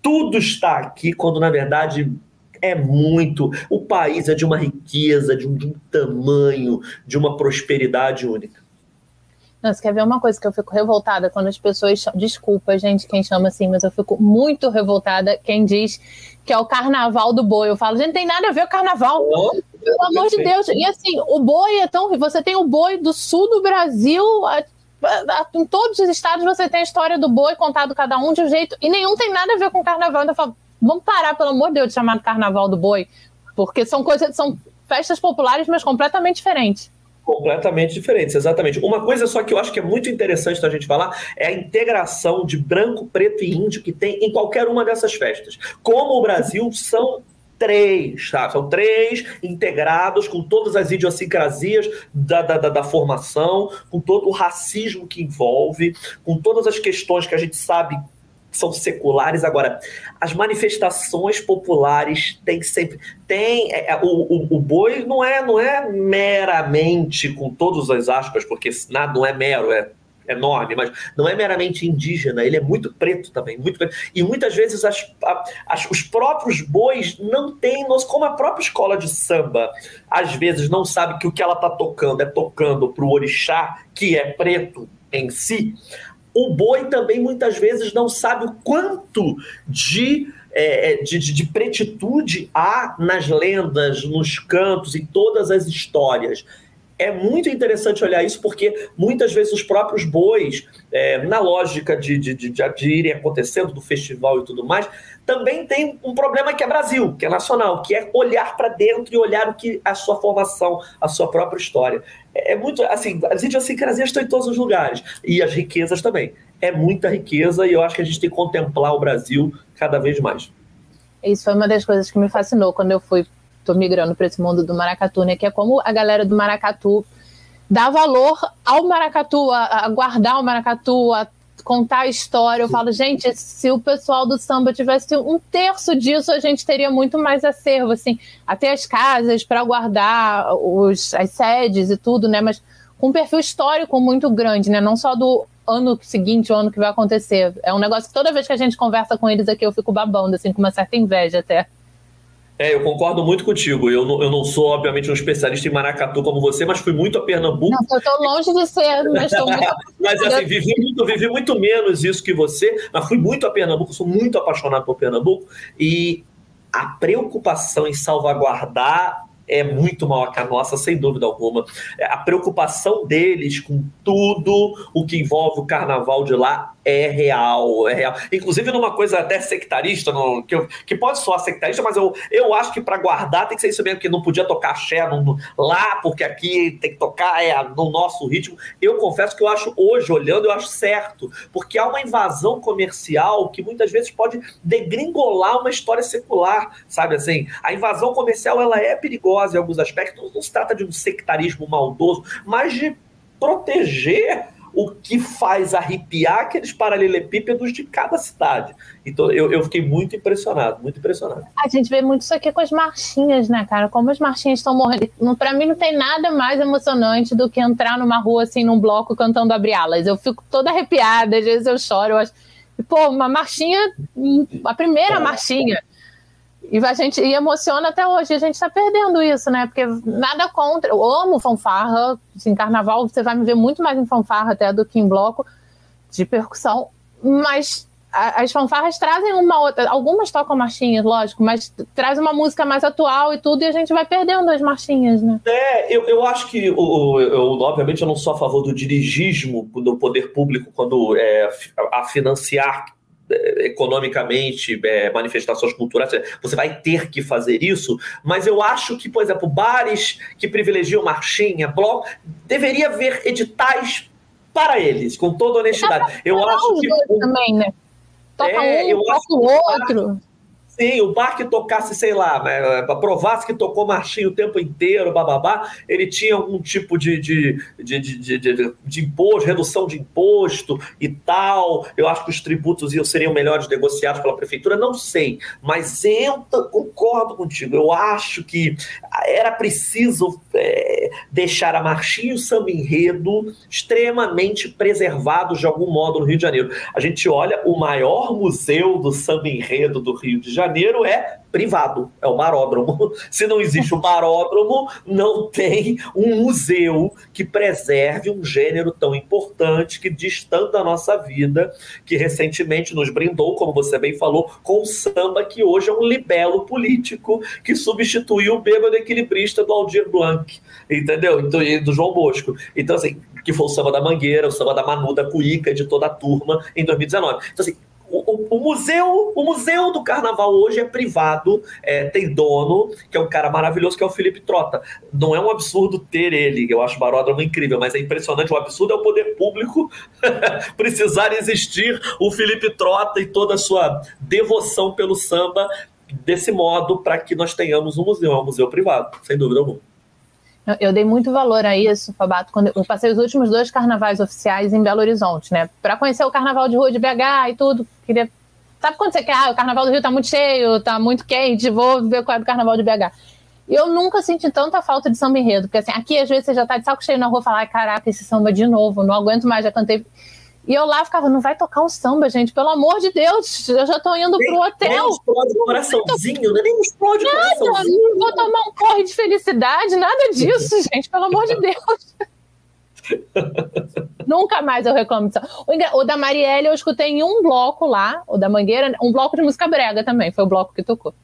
tudo está aqui, quando na verdade é muito. O país é de uma riqueza, de um, de um tamanho, de uma prosperidade única. Nossa, quer ver uma coisa que eu fico revoltada quando as pessoas. Desculpa, gente, quem chama assim, mas eu fico muito revoltada quem diz que é o carnaval do boi. Eu falo, gente, tem nada a ver com o carnaval. Oh, Pelo amor de Deus. E assim, o boi é tão. Você tem o boi do sul do Brasil. A, em todos os estados você tem a história do boi contado cada um de um jeito. E nenhum tem nada a ver com o carnaval. Então eu falo, vamos parar, pelo amor de Deus, de chamar de carnaval do boi. Porque são coisas. São festas populares, mas completamente diferentes. Completamente diferentes, exatamente. Uma coisa só que eu acho que é muito interessante da gente falar é a integração de branco, preto e índio que tem em qualquer uma dessas festas. Como o Brasil são três, tá? São três integrados com todas as idiosincrasias da, da, da, da, formação, com todo o racismo que envolve, com todas as questões que a gente sabe são seculares. Agora, as manifestações populares têm sempre. Tem, é, é, o, o, o, boi não é, não é meramente, com todas as aspas, porque nada não é mero, é enorme, mas não é meramente indígena, ele é muito preto também, muito preto. E muitas vezes as, as, os próprios bois não têm como a própria escola de samba, às vezes não sabe que o que ela está tocando é tocando para o orixá, que é preto em si, o boi também muitas vezes não sabe o quanto de, é, de, de, de pretitude há nas lendas, nos cantos, em todas as histórias é muito interessante olhar isso, porque muitas vezes os próprios bois, é, na lógica de, de, de, de, irem acontecendo do festival e tudo mais, também tem um problema que é Brasil, que é nacional, que é olhar para dentro e olhar o que a sua formação, a sua própria história. É, é muito assim, as idiosincrasias estão em todos os lugares e as riquezas também. É muita riqueza e eu acho que a gente tem que contemplar o Brasil cada vez mais. Isso foi uma das coisas que me fascinou quando eu fui tô migrando para esse mundo do maracatu, né? Que é como a galera do maracatu dá valor ao maracatu, a, a guardar o maracatu, a contar a história. Eu falo, gente, se o pessoal do samba tivesse um terço disso, a gente teria muito mais acervo, assim, até as casas para guardar os, as sedes e tudo, né? Mas com um perfil histórico muito grande, né? Não só do ano seguinte, o ano que vai acontecer. É um negócio que toda vez que a gente conversa com eles aqui, eu fico babando, assim, com uma certa inveja até. É, eu concordo muito contigo. Eu não, eu não sou, obviamente, um especialista em maracatu como você, mas fui muito a Pernambuco. Não, eu estou longe de ser, mas estou muito. mas assim, vivi muito, vivi muito menos isso que você, mas fui muito a Pernambuco, sou muito apaixonado por Pernambuco. E a preocupação em salvaguardar é muito maior que a nossa, sem dúvida alguma. A preocupação deles com tudo o que envolve o carnaval de lá é real, é real. Inclusive numa coisa até sectarista, que, eu, que pode soar sectarista, mas eu, eu acho que para guardar tem que ser isso mesmo, que não podia tocar axé no, lá, porque aqui tem que tocar é, no nosso ritmo. Eu confesso que eu acho, hoje, olhando, eu acho certo, porque há uma invasão comercial que muitas vezes pode degringolar uma história secular, sabe assim? A invasão comercial, ela é perigosa em alguns aspectos, não se trata de um sectarismo maldoso, mas de proteger o que faz arrepiar aqueles paralelepípedos de cada cidade. Então eu, eu fiquei muito impressionado, muito impressionado. A gente vê muito isso aqui com as marchinhas, né, cara? Como as marchinhas estão morrendo. Para mim não tem nada mais emocionante do que entrar numa rua assim, num bloco cantando Abre Alas. Eu fico toda arrepiada, às vezes eu choro. Eu acho... Pô, uma marchinha, a primeira é. marchinha e a gente e emociona até hoje. A gente está perdendo isso, né? Porque nada contra. Eu amo fanfarra. Em carnaval você vai me ver muito mais em fanfarra até do que em bloco de percussão. Mas as fanfarras trazem uma outra. Algumas tocam marchinhas, lógico, mas traz uma música mais atual e tudo, e a gente vai perdendo as marchinhas, né? É, eu, eu acho que, eu, eu, obviamente, eu não sou a favor do dirigismo do poder público quando é, a financiar economicamente, é, manifestações culturais, você vai ter que fazer isso, mas eu acho que, por exemplo, bares que privilegiam marchinha, bloco, deveria haver editais para eles, com toda honestidade. Eu acho que. Também, né? Toca é, um, toca o outro. Sim, o bar que tocasse, sei lá, né, provasse que tocou marchinho o tempo inteiro, bababá, ele tinha algum tipo de, de, de, de imposto, redução de imposto e tal. Eu acho que os tributos iam, seriam melhores negociados pela prefeitura, não sei. Mas eu concordo contigo. Eu acho que era preciso é, deixar a marchinha e o samba enredo extremamente preservados de algum modo no Rio de Janeiro. A gente olha o maior museu do samba enredo do Rio de Janeiro Janeiro é privado, é o Maródromo. Se não existe o Maródromo, não tem um museu que preserve um gênero tão importante que diz tanto da nossa vida, que recentemente nos brindou, como você bem falou, com o samba que hoje é um libelo político que substituiu o bêbado equilibrista do Aldir Blanc, entendeu? Então, e do João Bosco. Então, assim, que foi o samba da Mangueira, o samba da Manu, da Cuíca, de toda a turma, em 2019. Então, assim, o, o, museu, o museu do carnaval hoje é privado, é, tem dono, que é um cara maravilhoso, que é o Felipe Trota. Não é um absurdo ter ele, eu acho o Baródromo incrível, mas é impressionante. O absurdo é o poder público precisar existir o Felipe Trota e toda a sua devoção pelo samba desse modo para que nós tenhamos um museu, é um museu privado, sem dúvida alguma. Eu dei muito valor a isso, Fabato, quando eu passei os últimos dois carnavais oficiais em Belo Horizonte, né? Para conhecer o carnaval de rua de BH e tudo. Queria. Sabe quando você quer? Ah, o carnaval do Rio tá muito cheio, tá muito quente, vou ver qual é do carnaval de BH. Eu nunca senti tanta falta de samba enredo, porque assim, aqui às vezes você já tá de saco cheio na rua e fala, caraca, esse samba de novo, não aguento mais, já cantei e eu lá ficava, não vai tocar um samba, gente, pelo amor de Deus, eu já tô indo nem, pro hotel. Nem explode o coraçãozinho, né? nem explode nada, o coraçãozinho. Não vou tomar um corre de felicidade, nada disso, gente, pelo amor de Deus. Nunca mais eu reclamo disso. O, o da Marielle eu escutei em um bloco lá, o da Mangueira, um bloco de música brega também, foi o bloco que tocou.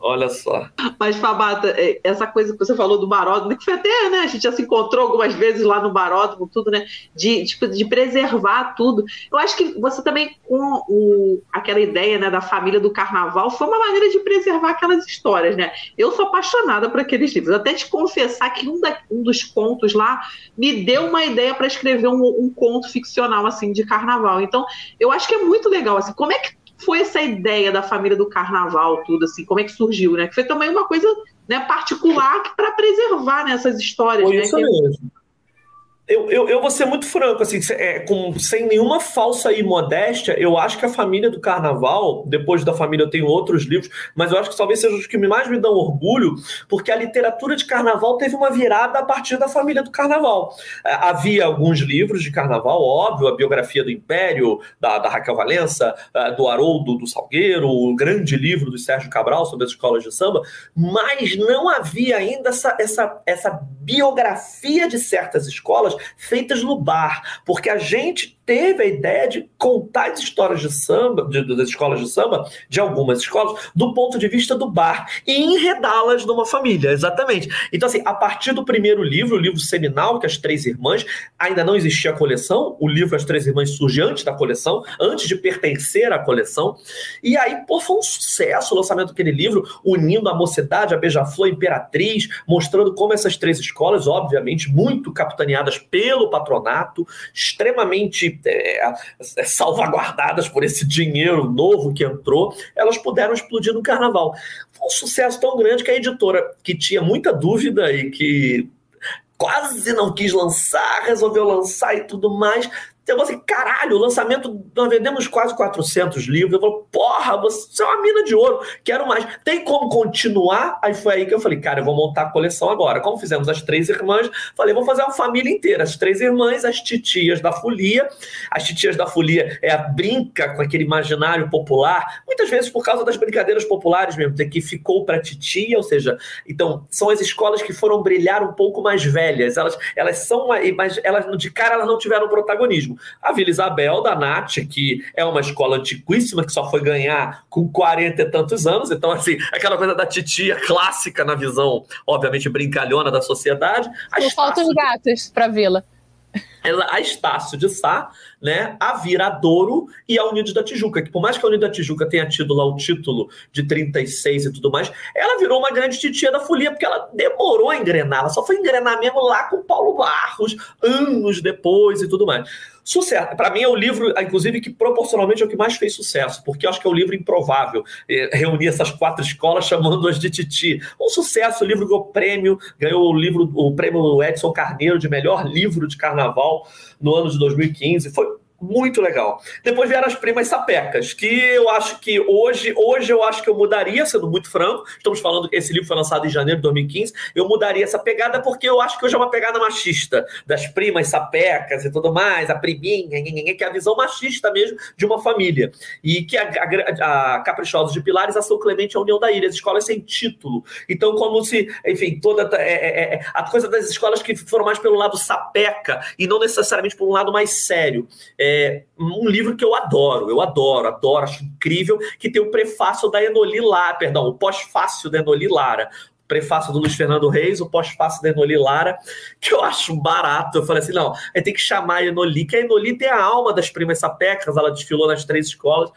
Olha só. Mas, Fabata, é, essa coisa que você falou do baródromo, que foi até, né? A gente já se encontrou algumas vezes lá no baródromo, tudo, né? De, tipo, de preservar tudo. Eu acho que você também, com o, aquela ideia né, da família do carnaval, foi uma maneira de preservar aquelas histórias, né? Eu sou apaixonada por aqueles livros. Até te confessar que um, da, um dos contos lá me deu uma ideia para escrever um, um conto ficcional, assim, de carnaval. Então, eu acho que é muito legal, assim. Como é que foi essa ideia da família do carnaval, tudo assim? Como é que surgiu, né? Que foi também uma coisa né, particular para preservar né, essas histórias. Foi né? isso mesmo eu, eu, eu vou ser muito franco, assim, é, com, sem nenhuma falsa imodéstia, eu acho que a família do carnaval, depois da família eu tenho outros livros, mas eu acho que talvez sejam os que mais me dão orgulho, porque a literatura de carnaval teve uma virada a partir da família do carnaval. É, havia alguns livros de carnaval, óbvio, a biografia do Império, da, da Raquel Valença, é, do Haroldo do Salgueiro, o grande livro do Sérgio Cabral sobre as escolas de samba, mas não havia ainda essa, essa, essa biografia de certas escolas feitas no bar, porque a gente teve a ideia de contar as histórias de samba, de, das escolas de samba, de algumas escolas, do ponto de vista do bar e enredá-las numa família, exatamente. Então, assim, a partir do primeiro livro, o livro seminal, que é As Três Irmãs, ainda não existia a coleção, o livro As Três Irmãs surge antes da coleção, antes de pertencer à coleção, e aí, pô, foi um sucesso o lançamento daquele livro, unindo a mocidade, a beija-flor, a imperatriz, mostrando como essas três escolas, obviamente, muito capitaneadas pelo patronato, extremamente é, é, salvaguardadas por esse dinheiro novo que entrou, elas puderam explodir no carnaval. Foi um sucesso tão grande que a editora, que tinha muita dúvida e que quase não quis lançar, resolveu lançar e tudo mais, eu falei assim, caralho, o lançamento, nós vendemos quase 400 livros. Eu falei, porra, você é uma mina de ouro, quero mais. Tem como continuar? Aí foi aí que eu falei, cara, eu vou montar a coleção agora. Como fizemos as três irmãs, falei, vou fazer uma família inteira. As três irmãs, as titias da folia. As titias da folia é a brinca com aquele imaginário popular, muitas vezes por causa das brincadeiras populares mesmo, que ficou para titia, ou seja, então, são as escolas que foram brilhar um pouco mais velhas. Elas, elas são, mas elas de cara elas não tiveram protagonismo. A Vila Isabel, da Nath, que é uma escola antiquíssima, que só foi ganhar com 40 e tantos anos. Então, assim, aquela coisa da titia clássica na visão, obviamente, brincalhona da sociedade. Não faltam os gatos para a Vila a Estácio de Sá, né, a Viradouro e a Unidos da Tijuca, que por mais que a Unidos da Tijuca tenha tido lá o título de 36 e tudo mais, ela virou uma grande titia da folia, porque ela demorou a engrenar, ela só foi engrenar mesmo lá com Paulo Barros, anos depois e tudo mais. Sucesso. Para mim é o livro, inclusive, que proporcionalmente é o que mais fez sucesso, porque eu acho que é o livro improvável. É, reunir essas quatro escolas chamando-as de Titi. Um sucesso, o livro ganhou prêmio, ganhou o livro, o prêmio Edson Carneiro de melhor livro de carnaval no ano de 2015. Foi muito legal. Depois vieram as primas sapecas, que eu acho que hoje, hoje eu acho que eu mudaria, sendo muito franco. Estamos falando que esse livro foi lançado em janeiro de 2015. Eu mudaria essa pegada porque eu acho que hoje é uma pegada machista das primas sapecas e tudo mais, a priminha, que é a visão machista mesmo de uma família. E que a, a, a Caprichosos de Pilares, a São Clemente a União da Ilha, as escolas sem título. Então, como se, enfim, toda é, é, é, a coisa das escolas que foram mais pelo lado sapeca e não necessariamente por um lado mais sério. É, é um livro que eu adoro, eu adoro, adoro, acho incrível, que tem o prefácio da Enoli Lara, perdão, o pós-fácio da Enoli Lara. prefácio do Luiz Fernando Reis, o pós-fácio da Enoli Lara, que eu acho barato. Eu falei assim: não, aí tem que chamar a Enoli, que a Enoli tem a alma das primas sapecas, ela desfilou nas três escolas,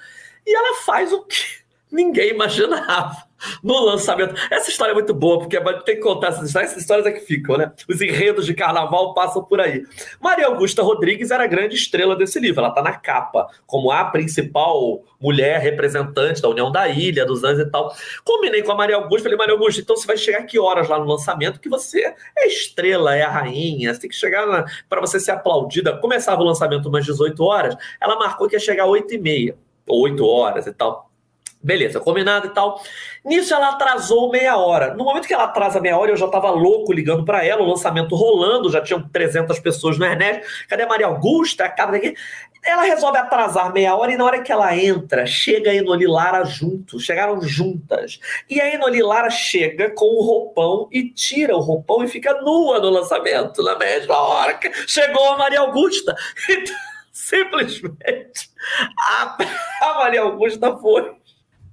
e ela faz o que ninguém imaginava no lançamento. Essa história é muito boa, porque tem que contar essas histórias, essas histórias é que ficam, né? Os enredos de carnaval passam por aí. Maria Augusta Rodrigues era a grande estrela desse livro, ela está na capa, como a principal mulher representante da União da Ilha, dos Anjos e tal. Combinei com a Maria Augusta, falei, Maria Augusta, então você vai chegar que horas lá no lançamento? Que você é estrela, é a rainha, você tem que chegar para você ser aplaudida. Começava o lançamento umas 18 horas, ela marcou que ia chegar às 8 e meia, ou 8 horas e tal. Beleza, combinado e tal. Nisso ela atrasou meia hora. No momento que ela atrasa meia hora, eu já tava louco ligando para ela, o lançamento rolando, já tinham 300 pessoas no Ernesto. Cadê a Maria Augusta? Ela resolve atrasar meia hora e na hora que ela entra, chega a Enoli Lara junto, chegaram juntas. E a Enoli Lara chega com o roupão e tira o roupão e fica nua no lançamento, na mesma hora que chegou a Maria Augusta. Então, simplesmente, a, a Maria Augusta foi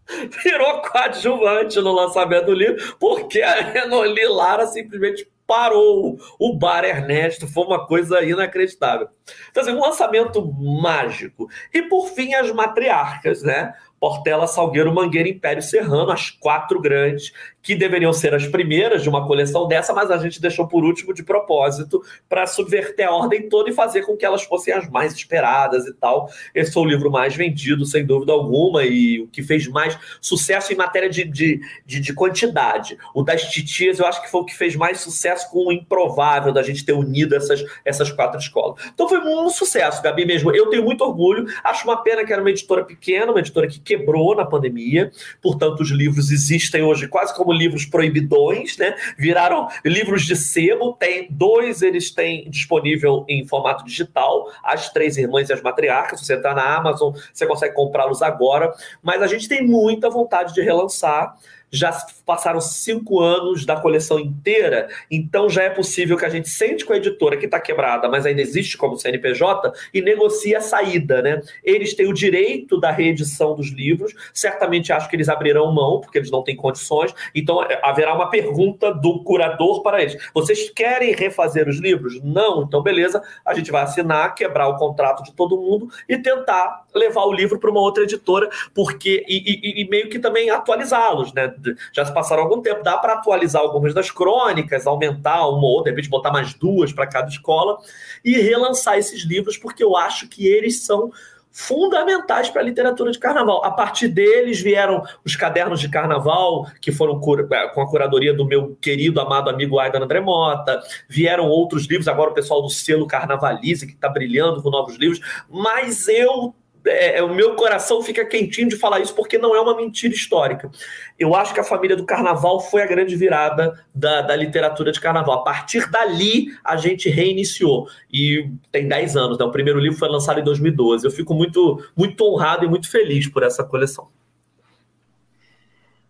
virou coadjuvante no lançamento do livro, porque a Enoli Lara simplesmente parou o Bar Ernesto, foi uma coisa inacreditável. Então, assim, um lançamento mágico. E, por fim, as matriarcas, né? Portela, Salgueiro, Mangueira, Império Serrano, as quatro grandes, que deveriam ser as primeiras de uma coleção dessa, mas a gente deixou por último de propósito para subverter a ordem toda e fazer com que elas fossem as mais esperadas e tal. Esse foi o livro mais vendido, sem dúvida alguma, e o que fez mais sucesso em matéria de, de, de, de quantidade. O das titias, eu acho que foi o que fez mais sucesso com o improvável da gente ter unido essas, essas quatro escolas. Então foi um sucesso, Gabi, mesmo. Eu tenho muito orgulho, acho uma pena que era uma editora pequena, uma editora que quebrou na pandemia, portanto, os livros existem hoje quase como livros proibidões, né? Viraram livros de sebo. Tem dois, eles têm disponível em formato digital, As Três Irmãs e as Matriarcas. Você está na Amazon, você consegue comprá-los agora. Mas a gente tem muita vontade de relançar já passaram cinco anos da coleção inteira, então já é possível que a gente sente com a editora que está quebrada, mas ainda existe como CNPJ, e negocie a saída, né? Eles têm o direito da reedição dos livros, certamente acho que eles abrirão mão, porque eles não têm condições, então é, haverá uma pergunta do curador para eles. Vocês querem refazer os livros? Não? Então beleza, a gente vai assinar, quebrar o contrato de todo mundo e tentar levar o livro para uma outra editora, porque e, e, e meio que também atualizá-los, né? Já se passaram algum tempo, dá para atualizar algumas das crônicas, aumentar uma ou outra, de repente botar mais duas para cada escola e relançar esses livros, porque eu acho que eles são fundamentais para a literatura de carnaval. A partir deles vieram os cadernos de carnaval, que foram é, com a curadoria do meu querido, amado amigo Aidan André Mota, vieram outros livros, agora o pessoal do selo Carnavalize, que está brilhando com novos livros, mas eu é, é, o meu coração fica quentinho de falar isso porque não é uma mentira histórica. Eu acho que a família do carnaval foi a grande virada da, da literatura de carnaval. A partir dali, a gente reiniciou. E tem 10 anos, né? O primeiro livro foi lançado em 2012. Eu fico muito, muito honrado e muito feliz por essa coleção.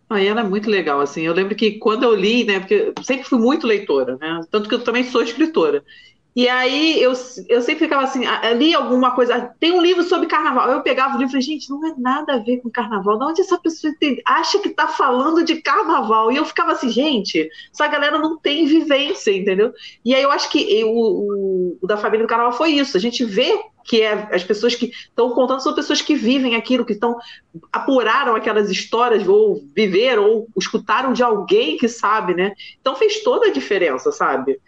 Ah, ela é muito legal, assim. Eu lembro que quando eu li, né? Porque eu sempre fui muito leitora, né? Tanto que eu também sou escritora. E aí eu, eu sempre ficava assim, li alguma coisa, tem um livro sobre carnaval. Eu pegava o livro e falei, gente, não é nada a ver com carnaval. De onde essa pessoa acha que está falando de carnaval? E eu ficava assim, gente, essa galera não tem vivência, entendeu? E aí eu acho que eu, o, o da família do carnaval foi isso. A gente vê que é as pessoas que estão contando são pessoas que vivem aquilo, que estão apuraram aquelas histórias, ou viveram, ou escutaram de alguém que sabe, né? Então fez toda a diferença, sabe?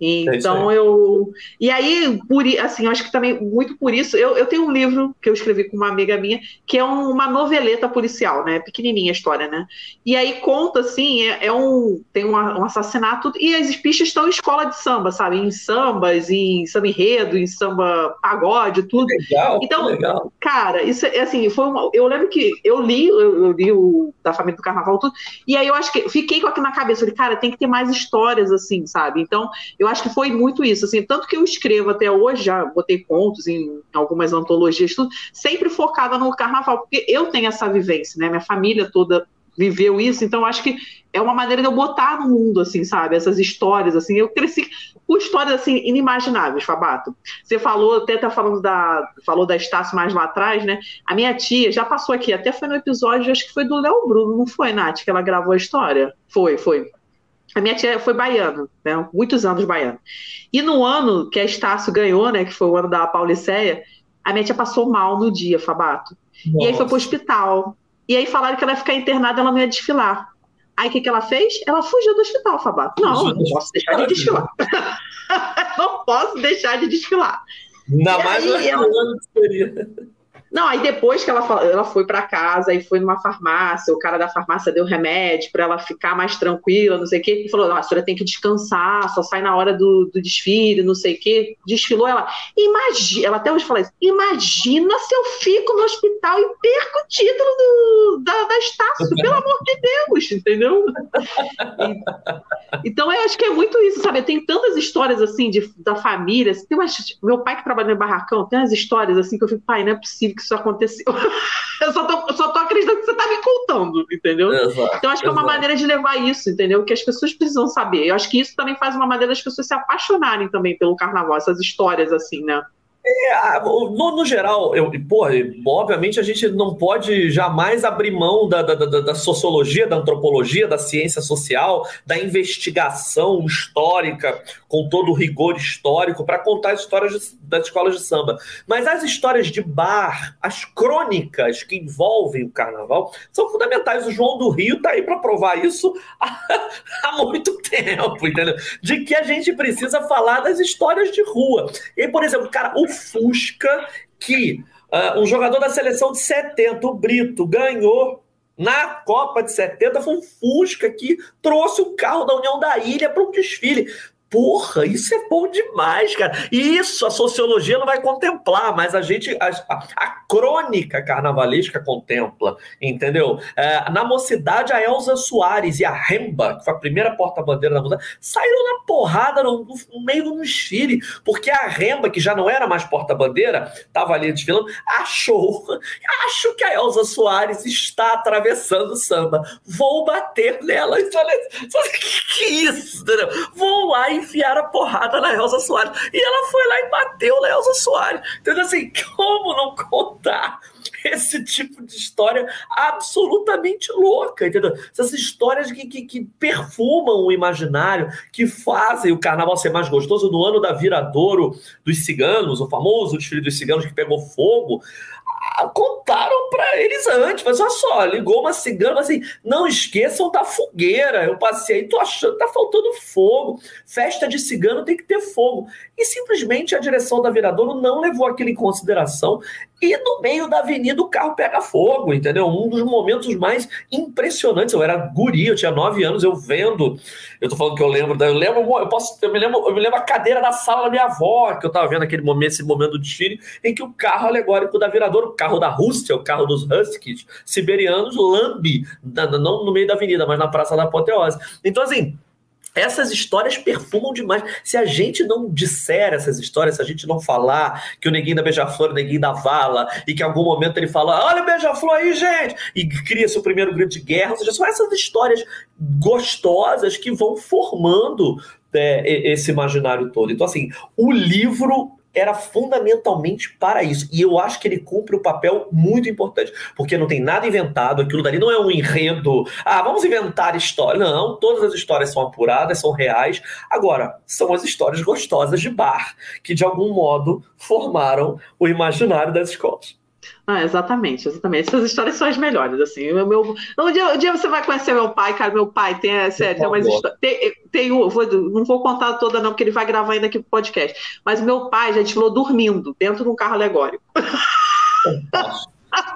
É então é eu. E aí, por, assim, eu acho que também, muito por isso, eu, eu tenho um livro que eu escrevi com uma amiga minha, que é um, uma noveleta policial, né? Pequenininha a história, né? E aí conta, assim, é, é um. Tem um, um, assassinato, e as pistas estão em escola de samba, sabe? Em sambas, em samba enredo, em samba pagode, tudo. Legal, então, legal. cara, isso é assim, foi uma. Eu lembro que eu li, eu, eu li o da família do carnaval, tudo, e aí eu acho que fiquei com aquilo na cabeça, falei, cara, tem que ter mais histórias, assim, sabe? Então, eu acho que foi muito isso, assim, tanto que eu escrevo até hoje, já botei contos em algumas antologias, tudo, sempre focada no carnaval, porque eu tenho essa vivência, né? Minha família toda viveu isso, então acho que é uma maneira de eu botar no mundo, assim, sabe? Essas histórias, assim, eu cresci com histórias, assim, inimagináveis, Fabato. Você falou, até tá falando da, falou da Estácio mais lá atrás, né? A minha tia já passou aqui, até foi no episódio, acho que foi do Léo Bruno, não foi, Nath, que ela gravou a história? Foi, foi. A minha tia foi baiana, né? Muitos anos baiana. E no ano que a Estácio ganhou, né? Que foi o ano da Pauliceia, a minha tia passou mal no dia, Fabato. Nossa. E aí foi pro hospital. E aí falaram que ela ia ficar internada, ela não ia desfilar. Aí o que, que ela fez? Ela fugiu do hospital, Fabato. Não, não posso deixar de desfilar. não posso deixar de desfilar. Ainda mais aí, ela... Não, aí depois que ela, ela foi para casa e foi numa farmácia, o cara da farmácia deu remédio para ela ficar mais tranquila, não sei o quê, e falou: a senhora tem que descansar, só sai na hora do, do desfile, não sei o quê. Desfilou ela. Imagina, ela até hoje fala isso: imagina se eu fico no hospital e perco o título do, da, da Estácio, pelo amor de Deus, entendeu? E, então eu acho que é muito isso, sabe? Tem tantas histórias assim de, da família. Tem umas, meu pai que trabalha no barracão, tem umas histórias assim que eu fico, pai, não é possível que isso aconteceu. eu só tô, só tô acreditando que você tá me contando, entendeu? Exato, então, acho que é uma maneira de levar isso, entendeu? Que as pessoas precisam saber. Eu acho que isso também faz uma maneira das pessoas se apaixonarem também pelo carnaval, essas histórias assim, né? É, no, no, geral, eu, porra, obviamente a gente não pode jamais abrir mão da, da, da, da, sociologia, da antropologia, da ciência social, da investigação histórica, com todo o rigor histórico, para contar as histórias de, das escolas de samba. Mas as histórias de bar, as crônicas que envolvem o carnaval, são fundamentais. O João do Rio está aí para provar isso há, há muito tempo, entendeu? De que a gente precisa falar das histórias de rua. E, por exemplo, cara, o Fusca que uh, um jogador da seleção de 70, o Brito, ganhou na Copa de 70 foi um Fusca que trouxe o carro da União da Ilha para um desfile. Porra, isso é bom demais, cara. E isso a sociologia não vai contemplar, mas a gente, a, a crônica carnavalesca contempla, entendeu? É, na mocidade, a Elza Soares e a Remba, que foi a primeira porta-bandeira da mocidade, saíram na porrada no, no meio do desfile, porque a Remba, que já não era mais porta-bandeira, estava ali desfilando, achou, acho que a Elza Soares está atravessando o samba. Vou bater nela. E falei, que, isso? Vou lá e enfiar a porrada na Elza Soares. E ela foi lá e bateu na Elza Soares. Então, assim, como não contar esse tipo de história absolutamente louca, entendeu? Essas histórias que, que, que, perfumam o imaginário, que fazem o carnaval ser mais gostoso. No ano da Viradouro dos Ciganos, o famoso desfile dos Ciganos que pegou fogo, contaram para eles antes, mas olha só, ligou uma cigana, assim, não esqueçam da fogueira. Eu passei tô achando tá faltando fogo. Festa de cigano tem que ter fogo. E simplesmente a direção da Viradouro não levou aquilo em consideração e no meio da avenida o carro pega fogo, entendeu? Um dos momentos mais impressionantes. Eu era guri, eu tinha nove anos, eu vendo. Eu tô falando que eu lembro, eu lembro, eu posso, eu me lembro, eu me lembro a cadeira da sala da minha avó, que eu tava vendo aquele momento, esse momento do desfile, em que o carro alegórico da Viradouro, o carro da Rússia, o carro dos Huskies siberianos, lambe, não no meio da avenida, mas na Praça da Apoteose. Então, assim, essas histórias perfumam demais. Se a gente não disser essas histórias, se a gente não falar que o neguinho da Beija-Flor, o neguinho da Vala, e que em algum momento ele fala: Olha o Beija-Flor aí, gente! E cria seu primeiro grito de guerra, ou seja, são essas histórias gostosas que vão formando é, esse imaginário todo. Então, assim, o livro era fundamentalmente para isso. E eu acho que ele cumpre um papel muito importante, porque não tem nada inventado, aquilo dali não é um enredo, ah, vamos inventar história. Não, todas as histórias são apuradas, são reais. Agora, são as histórias gostosas de bar, que de algum modo formaram o imaginário das escolas. Ah, exatamente, exatamente. Essas histórias são as melhores, assim. O meu, um, dia, um dia você vai conhecer meu pai, cara. Meu pai tem, é, sério, tem umas histórias. Tem, tem um, vou, não vou contar toda, não, porque ele vai gravar ainda aqui pro podcast. Mas meu pai já falou dormindo dentro de um carro alegórico.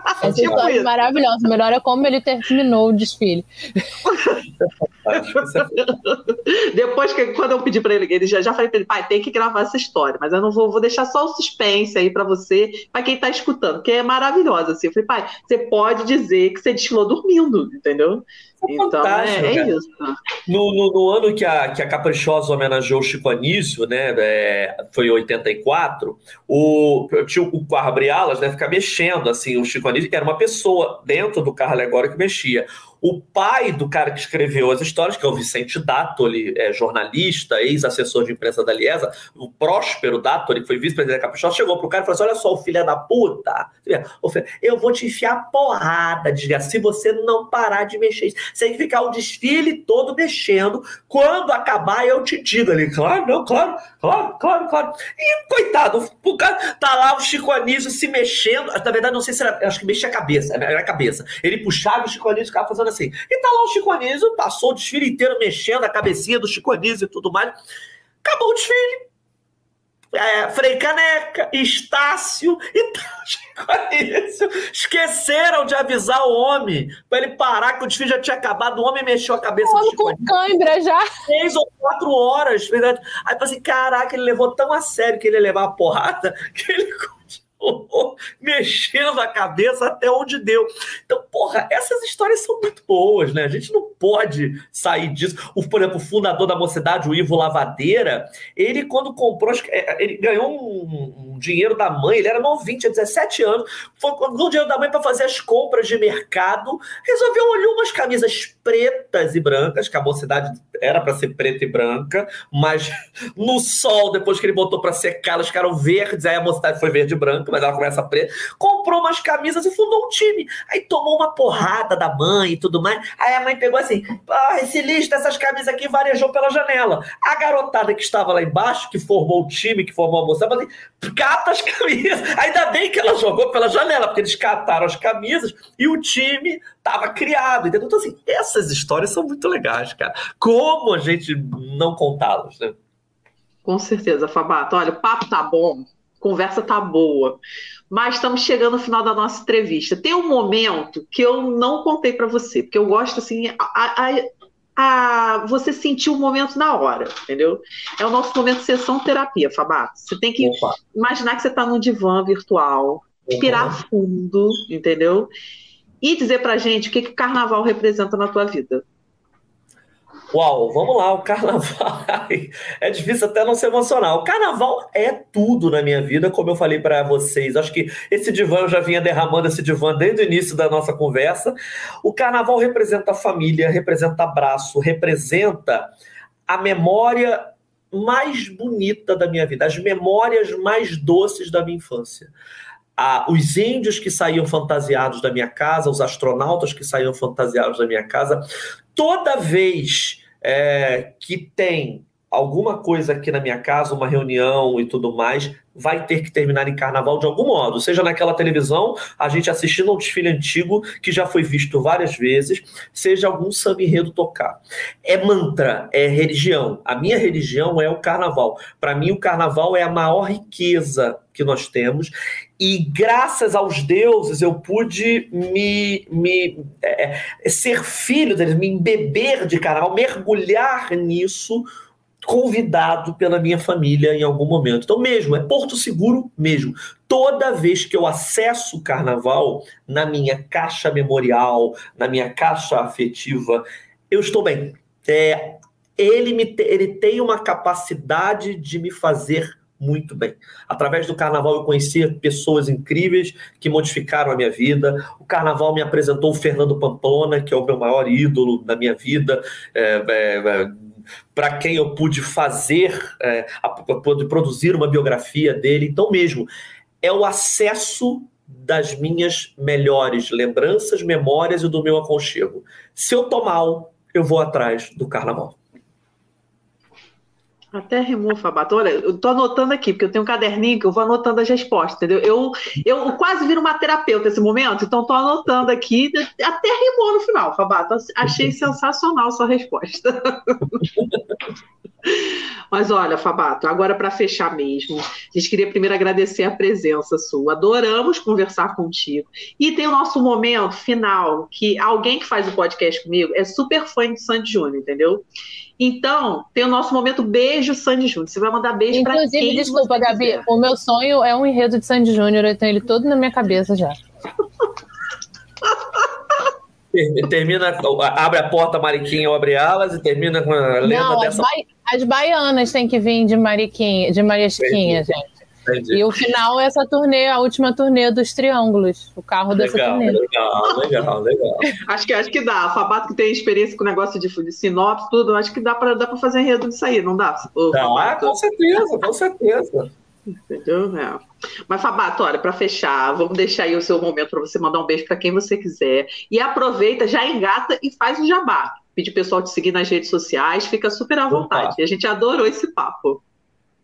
Essa tipo história é maravilhosa. Melhor é como ele terminou o desfile. Depois que quando eu pedi para ele, ele já, já falei para ele, pai, tem que gravar essa história, mas eu não vou, vou deixar só o suspense aí para você, para quem está escutando, que é maravilhosa. Assim. Eu falei, pai, você pode dizer que você desfilou dormindo, entendeu? Então é, é isso. No, no, no, ano que a, que a Caprichosa homenageou o Chico Anísio, né? É, foi em 84, o, tinha o carro abrir alas, né? Ficar mexendo assim, o Chico Anísio, que era uma pessoa dentro do carro alegórico que mexia. O pai do cara que escreveu as histórias, que é o Vicente Dattoli, é jornalista, ex-assessor de imprensa da Liesa, o Próspero Dattoli, que foi vice-presidente da Caprichosa, chegou pro cara e falou assim: Olha só, o filho da puta, eu vou te enfiar porrada, diga, se você não parar de mexer. Você tem que ficar o desfile todo mexendo. Quando acabar, eu te digo ali, claro, não, claro, claro, claro, claro. E, coitado, o cara tá lá o Chico Anísio se mexendo. Na verdade, não sei se era, acho que mexia a cabeça, era a cabeça. Ele puxava o Chico Anísio e ficava fazendo assim. E tá lá o Chico Anísio, passou o desfile inteiro mexendo a cabecinha do Chico Anísio e tudo mais. Acabou o desfile é, Frei Caneca, Estácio e isso. Esqueceram de avisar o homem para ele parar, que o desfile já tinha acabado. O homem mexeu a cabeça o do com cãibra já. Três ou quatro horas. Verdade. Aí eu assim: caraca, ele levou tão a sério que ele ia levar a porrada que ele mexendo a cabeça até onde deu. Então, porra, essas histórias são muito boas, né? A gente não pode sair disso. O, por exemplo, o fundador da mocidade, o Ivo Lavadeira, ele, quando comprou, é, ele ganhou um, um dinheiro da mãe, ele era novinho, tinha 17 anos, foi, ganhou dinheiro da mãe para fazer as compras de mercado, resolveu olhar umas camisas pretas e brancas, que a mocidade era para ser preta e branca, mas no sol, depois que ele botou para secar, elas ficaram verdes, aí a mocidade foi verde e branca, mas ela começa preta, comprou umas camisas e fundou um time. Aí tomou uma porrada da mãe e tudo mais. Aí a mãe pegou assim: ah, esse lixo dessas camisas aqui varejou pela janela. A garotada que estava lá embaixo, que formou o time, que formou a moça, assim: cata as camisas. Ainda bem que ela jogou pela janela, porque eles cataram as camisas e o time estava criado. Entendeu? Então, assim, essas histórias são muito legais, cara. Como a gente não contá-las, né? Com certeza, Fabato. Olha, o papo tá bom, conversa tá boa, mas estamos chegando no final da nossa entrevista. Tem um momento que eu não contei para você, porque eu gosto assim, a, a, a, você sentir o momento na hora, entendeu? É o nosso momento de sessão terapia, Fabato. Você tem que Opa. imaginar que você está num divã virtual, respirar uhum. fundo, entendeu? E dizer pra gente o que, que carnaval representa na tua vida. Uau, vamos lá, o carnaval. é difícil até não se emocionar. O carnaval é tudo na minha vida, como eu falei para vocês. Acho que esse divã eu já vinha derramando esse divã desde o início da nossa conversa. O carnaval representa família, representa abraço, representa a memória mais bonita da minha vida, as memórias mais doces da minha infância. Ah, os índios que saíam fantasiados da minha casa, os astronautas que saíam fantasiados da minha casa, toda vez é, que tem alguma coisa aqui na minha casa, uma reunião e tudo mais, vai ter que terminar em carnaval de algum modo, seja naquela televisão, a gente assistindo a um desfile antigo que já foi visto várias vezes, seja algum samba enredo tocar. É mantra, é religião. A minha religião é o carnaval. Para mim, o carnaval é a maior riqueza que nós temos e graças aos deuses eu pude me, me é, é ser filho deles, me embeber de carnaval, mergulhar nisso convidado pela minha família em algum momento. Então, mesmo, é Porto Seguro mesmo. Toda vez que eu acesso o carnaval na minha caixa memorial, na minha caixa afetiva, eu estou bem. É, ele, me, ele tem uma capacidade de me fazer muito bem. Através do carnaval eu conheci pessoas incríveis que modificaram a minha vida. O carnaval me apresentou o Fernando Pamplona, que é o meu maior ídolo da minha vida, é, é, é, para quem eu pude fazer, é, pude produzir uma biografia dele. Então mesmo, é o acesso das minhas melhores lembranças, memórias e do meu aconchego. Se eu tô mal, eu vou atrás do carnaval. Até rimou, Fabato. Olha, eu tô anotando aqui, porque eu tenho um caderninho que eu vou anotando as respostas, entendeu? Eu, eu quase viro uma terapeuta nesse momento, então tô anotando aqui. Até rimou no final, Fabato. Achei sensacional sua resposta. Mas olha, Fabato, agora para fechar mesmo, a gente queria primeiro agradecer a presença sua. Adoramos conversar contigo. E tem o nosso momento final, que alguém que faz o podcast comigo é super fã de Sandy Júnior, entendeu? Então, tem o nosso momento beijo Sandy Júnior. Você vai mandar beijo para quem Inclusive, desculpa, Gabi, quiser. o meu sonho é um enredo de Sandy Júnior, eu tenho ele todo na minha cabeça já. termina, abre a porta Mariquinha, abre alas e termina com a lenda Não, dessa. As, ba... as baianas têm que vir de Mariquinha, de Maria Chiquinha, gente. Entendi. E o final é essa turnê, a última turnê dos Triângulos, o carro legal, dessa turnê. Legal, legal, legal. acho, que, acho que dá. O Fabato que tem experiência com o negócio de, de sinopse, tudo, acho que dá para dá fazer enredo disso aí, não dá? O dá, com certeza, com certeza. Entendeu? É. Mas, Fabato, olha, para fechar, vamos deixar aí o seu momento para você mandar um beijo para quem você quiser. E aproveita, já engata e faz o jabá. Pedir o pessoal te seguir nas redes sociais, fica super à vontade. Opa. A gente adorou esse papo.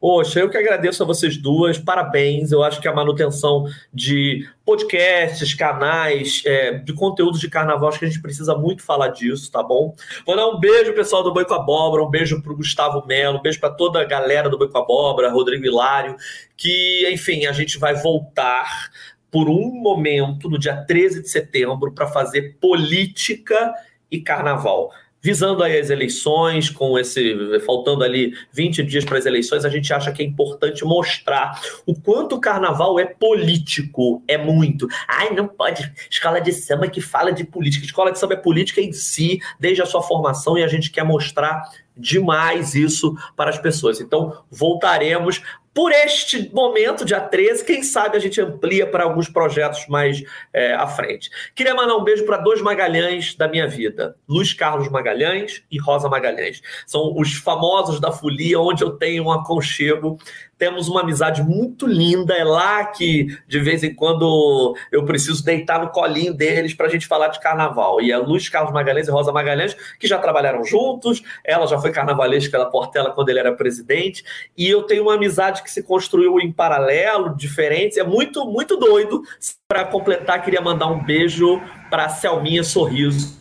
Poxa, eu que agradeço a vocês duas, parabéns. Eu acho que a manutenção de podcasts, canais, é, de conteúdos de carnaval, acho que a gente precisa muito falar disso, tá bom? Vou dar um beijo, pessoal do Boi com Abóbora, um beijo pro Gustavo Melo, um beijo para toda a galera do Boi com Abóbora, Rodrigo Hilário, que, enfim, a gente vai voltar por um momento, no dia 13 de setembro, para fazer política e carnaval visando aí as eleições, com esse faltando ali 20 dias para as eleições, a gente acha que é importante mostrar o quanto o carnaval é político, é muito. Ai, não pode escola de samba que fala de política. Escola de samba é política em si, desde a sua formação e a gente quer mostrar demais isso para as pessoas. Então, voltaremos por este momento, dia 13, quem sabe a gente amplia para alguns projetos mais é, à frente. Queria mandar um beijo para dois Magalhães da minha vida: Luiz Carlos Magalhães e Rosa Magalhães. São os famosos da folia, onde eu tenho um aconchego temos uma amizade muito linda. É lá que, de vez em quando, eu preciso deitar no colinho deles para a gente falar de carnaval. E a Luz Carlos Magalhães e Rosa Magalhães, que já trabalharam juntos, ela já foi carnavalesca da Portela quando ele era presidente. E eu tenho uma amizade que se construiu em paralelo, diferente. É muito, muito doido. Para completar, queria mandar um beijo para Selminha Sorriso,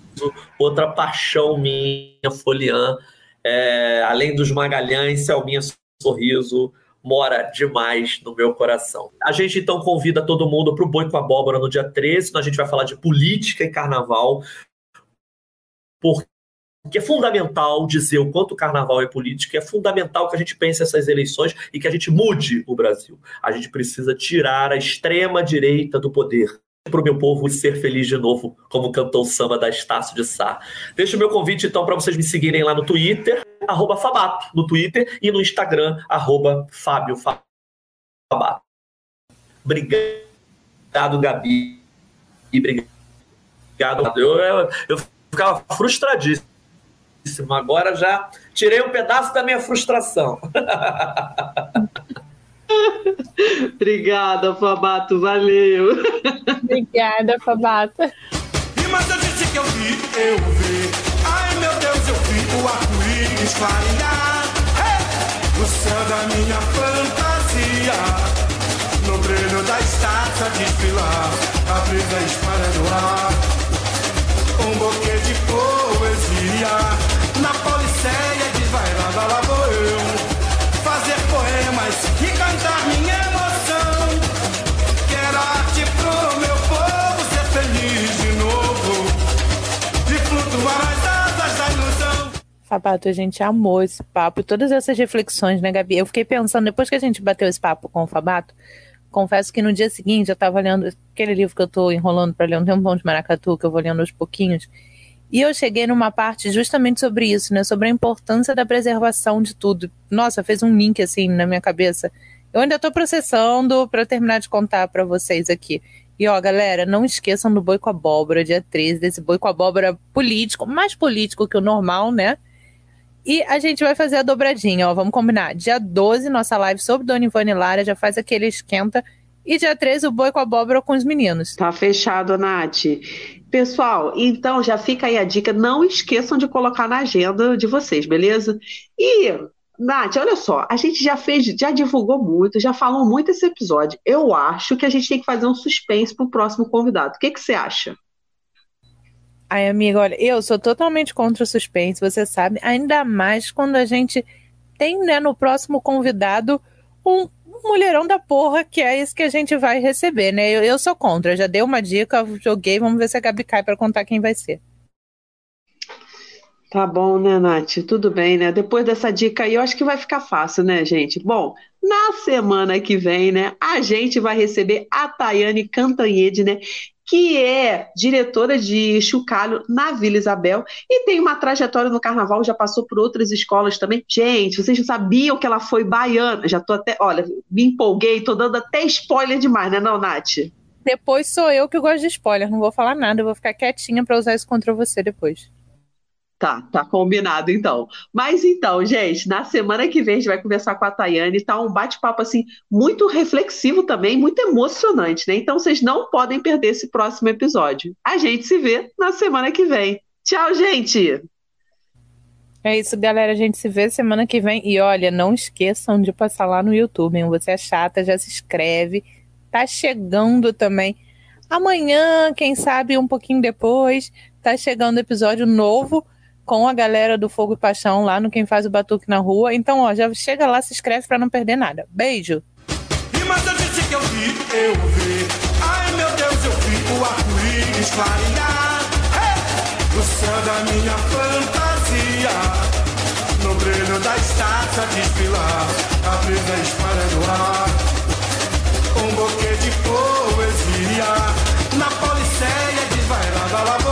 outra paixão minha, Foliã. É, além dos Magalhães, Selminha Sorriso mora demais no meu coração. A gente então convida todo mundo para o Boi com Abóbora no dia 13, a gente vai falar de política e carnaval, porque é fundamental dizer o quanto o carnaval é política, é fundamental que a gente pense essas eleições e que a gente mude o Brasil. A gente precisa tirar a extrema direita do poder para o meu povo ser feliz de novo, como cantou o samba da Estácio de Sá. Deixo o meu convite, então, para vocês me seguirem lá no Twitter, arroba Fabato, no Twitter, e no Instagram, arroba Fábio Fabato. Obrigado, Gabi. E obrigado. Eu, eu ficava frustradíssimo. Agora já tirei um pedaço da minha frustração. Obrigada, Fabato, valeu. Obrigada, Fabato. E mas eu disse que eu vi, eu vi. Ai meu Deus, eu vi o arco-íris clarear. Hey! O céu da minha fantasia. No brilho da estátua desfilar. A brisa espalha no ar. Um buquê de poesia. Na policéia desvairada lá vou eu fazer poemas e cantar minha emoção. Quero arte pro meu povo ser feliz de novo e flutuar as asas da ilusão. Fabato, a gente amou esse papo e todas essas reflexões, né, Gabi? Eu fiquei pensando, depois que a gente bateu esse papo com o Fabato, confesso que no dia seguinte eu estava lendo aquele livro que eu estou enrolando para ler, um tempão de maracatu, que eu vou lendo aos pouquinhos. E eu cheguei numa parte justamente sobre isso, né? Sobre a importância da preservação de tudo. Nossa, fez um link assim na minha cabeça. Eu ainda estou processando para terminar de contar para vocês aqui. E ó, galera, não esqueçam do boi com abóbora, dia 13, desse boi com abóbora político, mais político que o normal, né? E a gente vai fazer a dobradinha, ó, vamos combinar. Dia 12, nossa live sobre Dona Ivone Lara, já faz aquele esquenta. E dia 13, o boi com abóbora com os meninos. Tá fechado, Nath. Pessoal, então já fica aí a dica, não esqueçam de colocar na agenda de vocês, beleza? E, Nath, olha só, a gente já fez, já divulgou muito, já falou muito esse episódio. Eu acho que a gente tem que fazer um suspense pro próximo convidado. O que, que você acha? Ai, amiga, olha, eu sou totalmente contra o suspense, você sabe, ainda mais quando a gente tem, né, no próximo convidado um, mulherão da porra, que é isso que a gente vai receber, né? Eu, eu sou contra, já dei uma dica, joguei, vamos ver se a Gabi cai para contar quem vai ser. Tá bom, né, Nath? Tudo bem, né? Depois dessa dica aí, eu acho que vai ficar fácil, né, gente? Bom, na semana que vem, né, a gente vai receber a Tayane Cantanhede, né? Que é diretora de chocalho na Vila Isabel e tem uma trajetória no carnaval, já passou por outras escolas também. Gente, vocês não sabiam que ela foi baiana? Já tô até, olha, me empolguei, tô dando até spoiler demais, né, não, Nath? Depois sou eu que gosto de spoiler, não vou falar nada, vou ficar quietinha para usar isso contra você depois. Tá, tá combinado então. Mas então, gente, na semana que vem a gente vai conversar com a Tayane, tá um bate-papo assim muito reflexivo também, muito emocionante, né? Então vocês não podem perder esse próximo episódio. A gente se vê na semana que vem. Tchau, gente. É isso, galera. A gente se vê semana que vem. E olha, não esqueçam de passar lá no YouTube, hein? Você é chata, já se inscreve. Tá chegando também. Amanhã, quem sabe um pouquinho depois, tá chegando episódio novo com a galera do Fogo e Paixão lá no Quem Faz o Batuque na Rua. Então, ó, já chega lá, se inscreve para não perder nada. Beijo! Que eu vi, eu vi. Ai meu Deus, eu arco-íris clarear. Hey! Céu da minha fantasia. No brilho da estátua desfilar. A brisa ar. Um de poesia. Na desvairada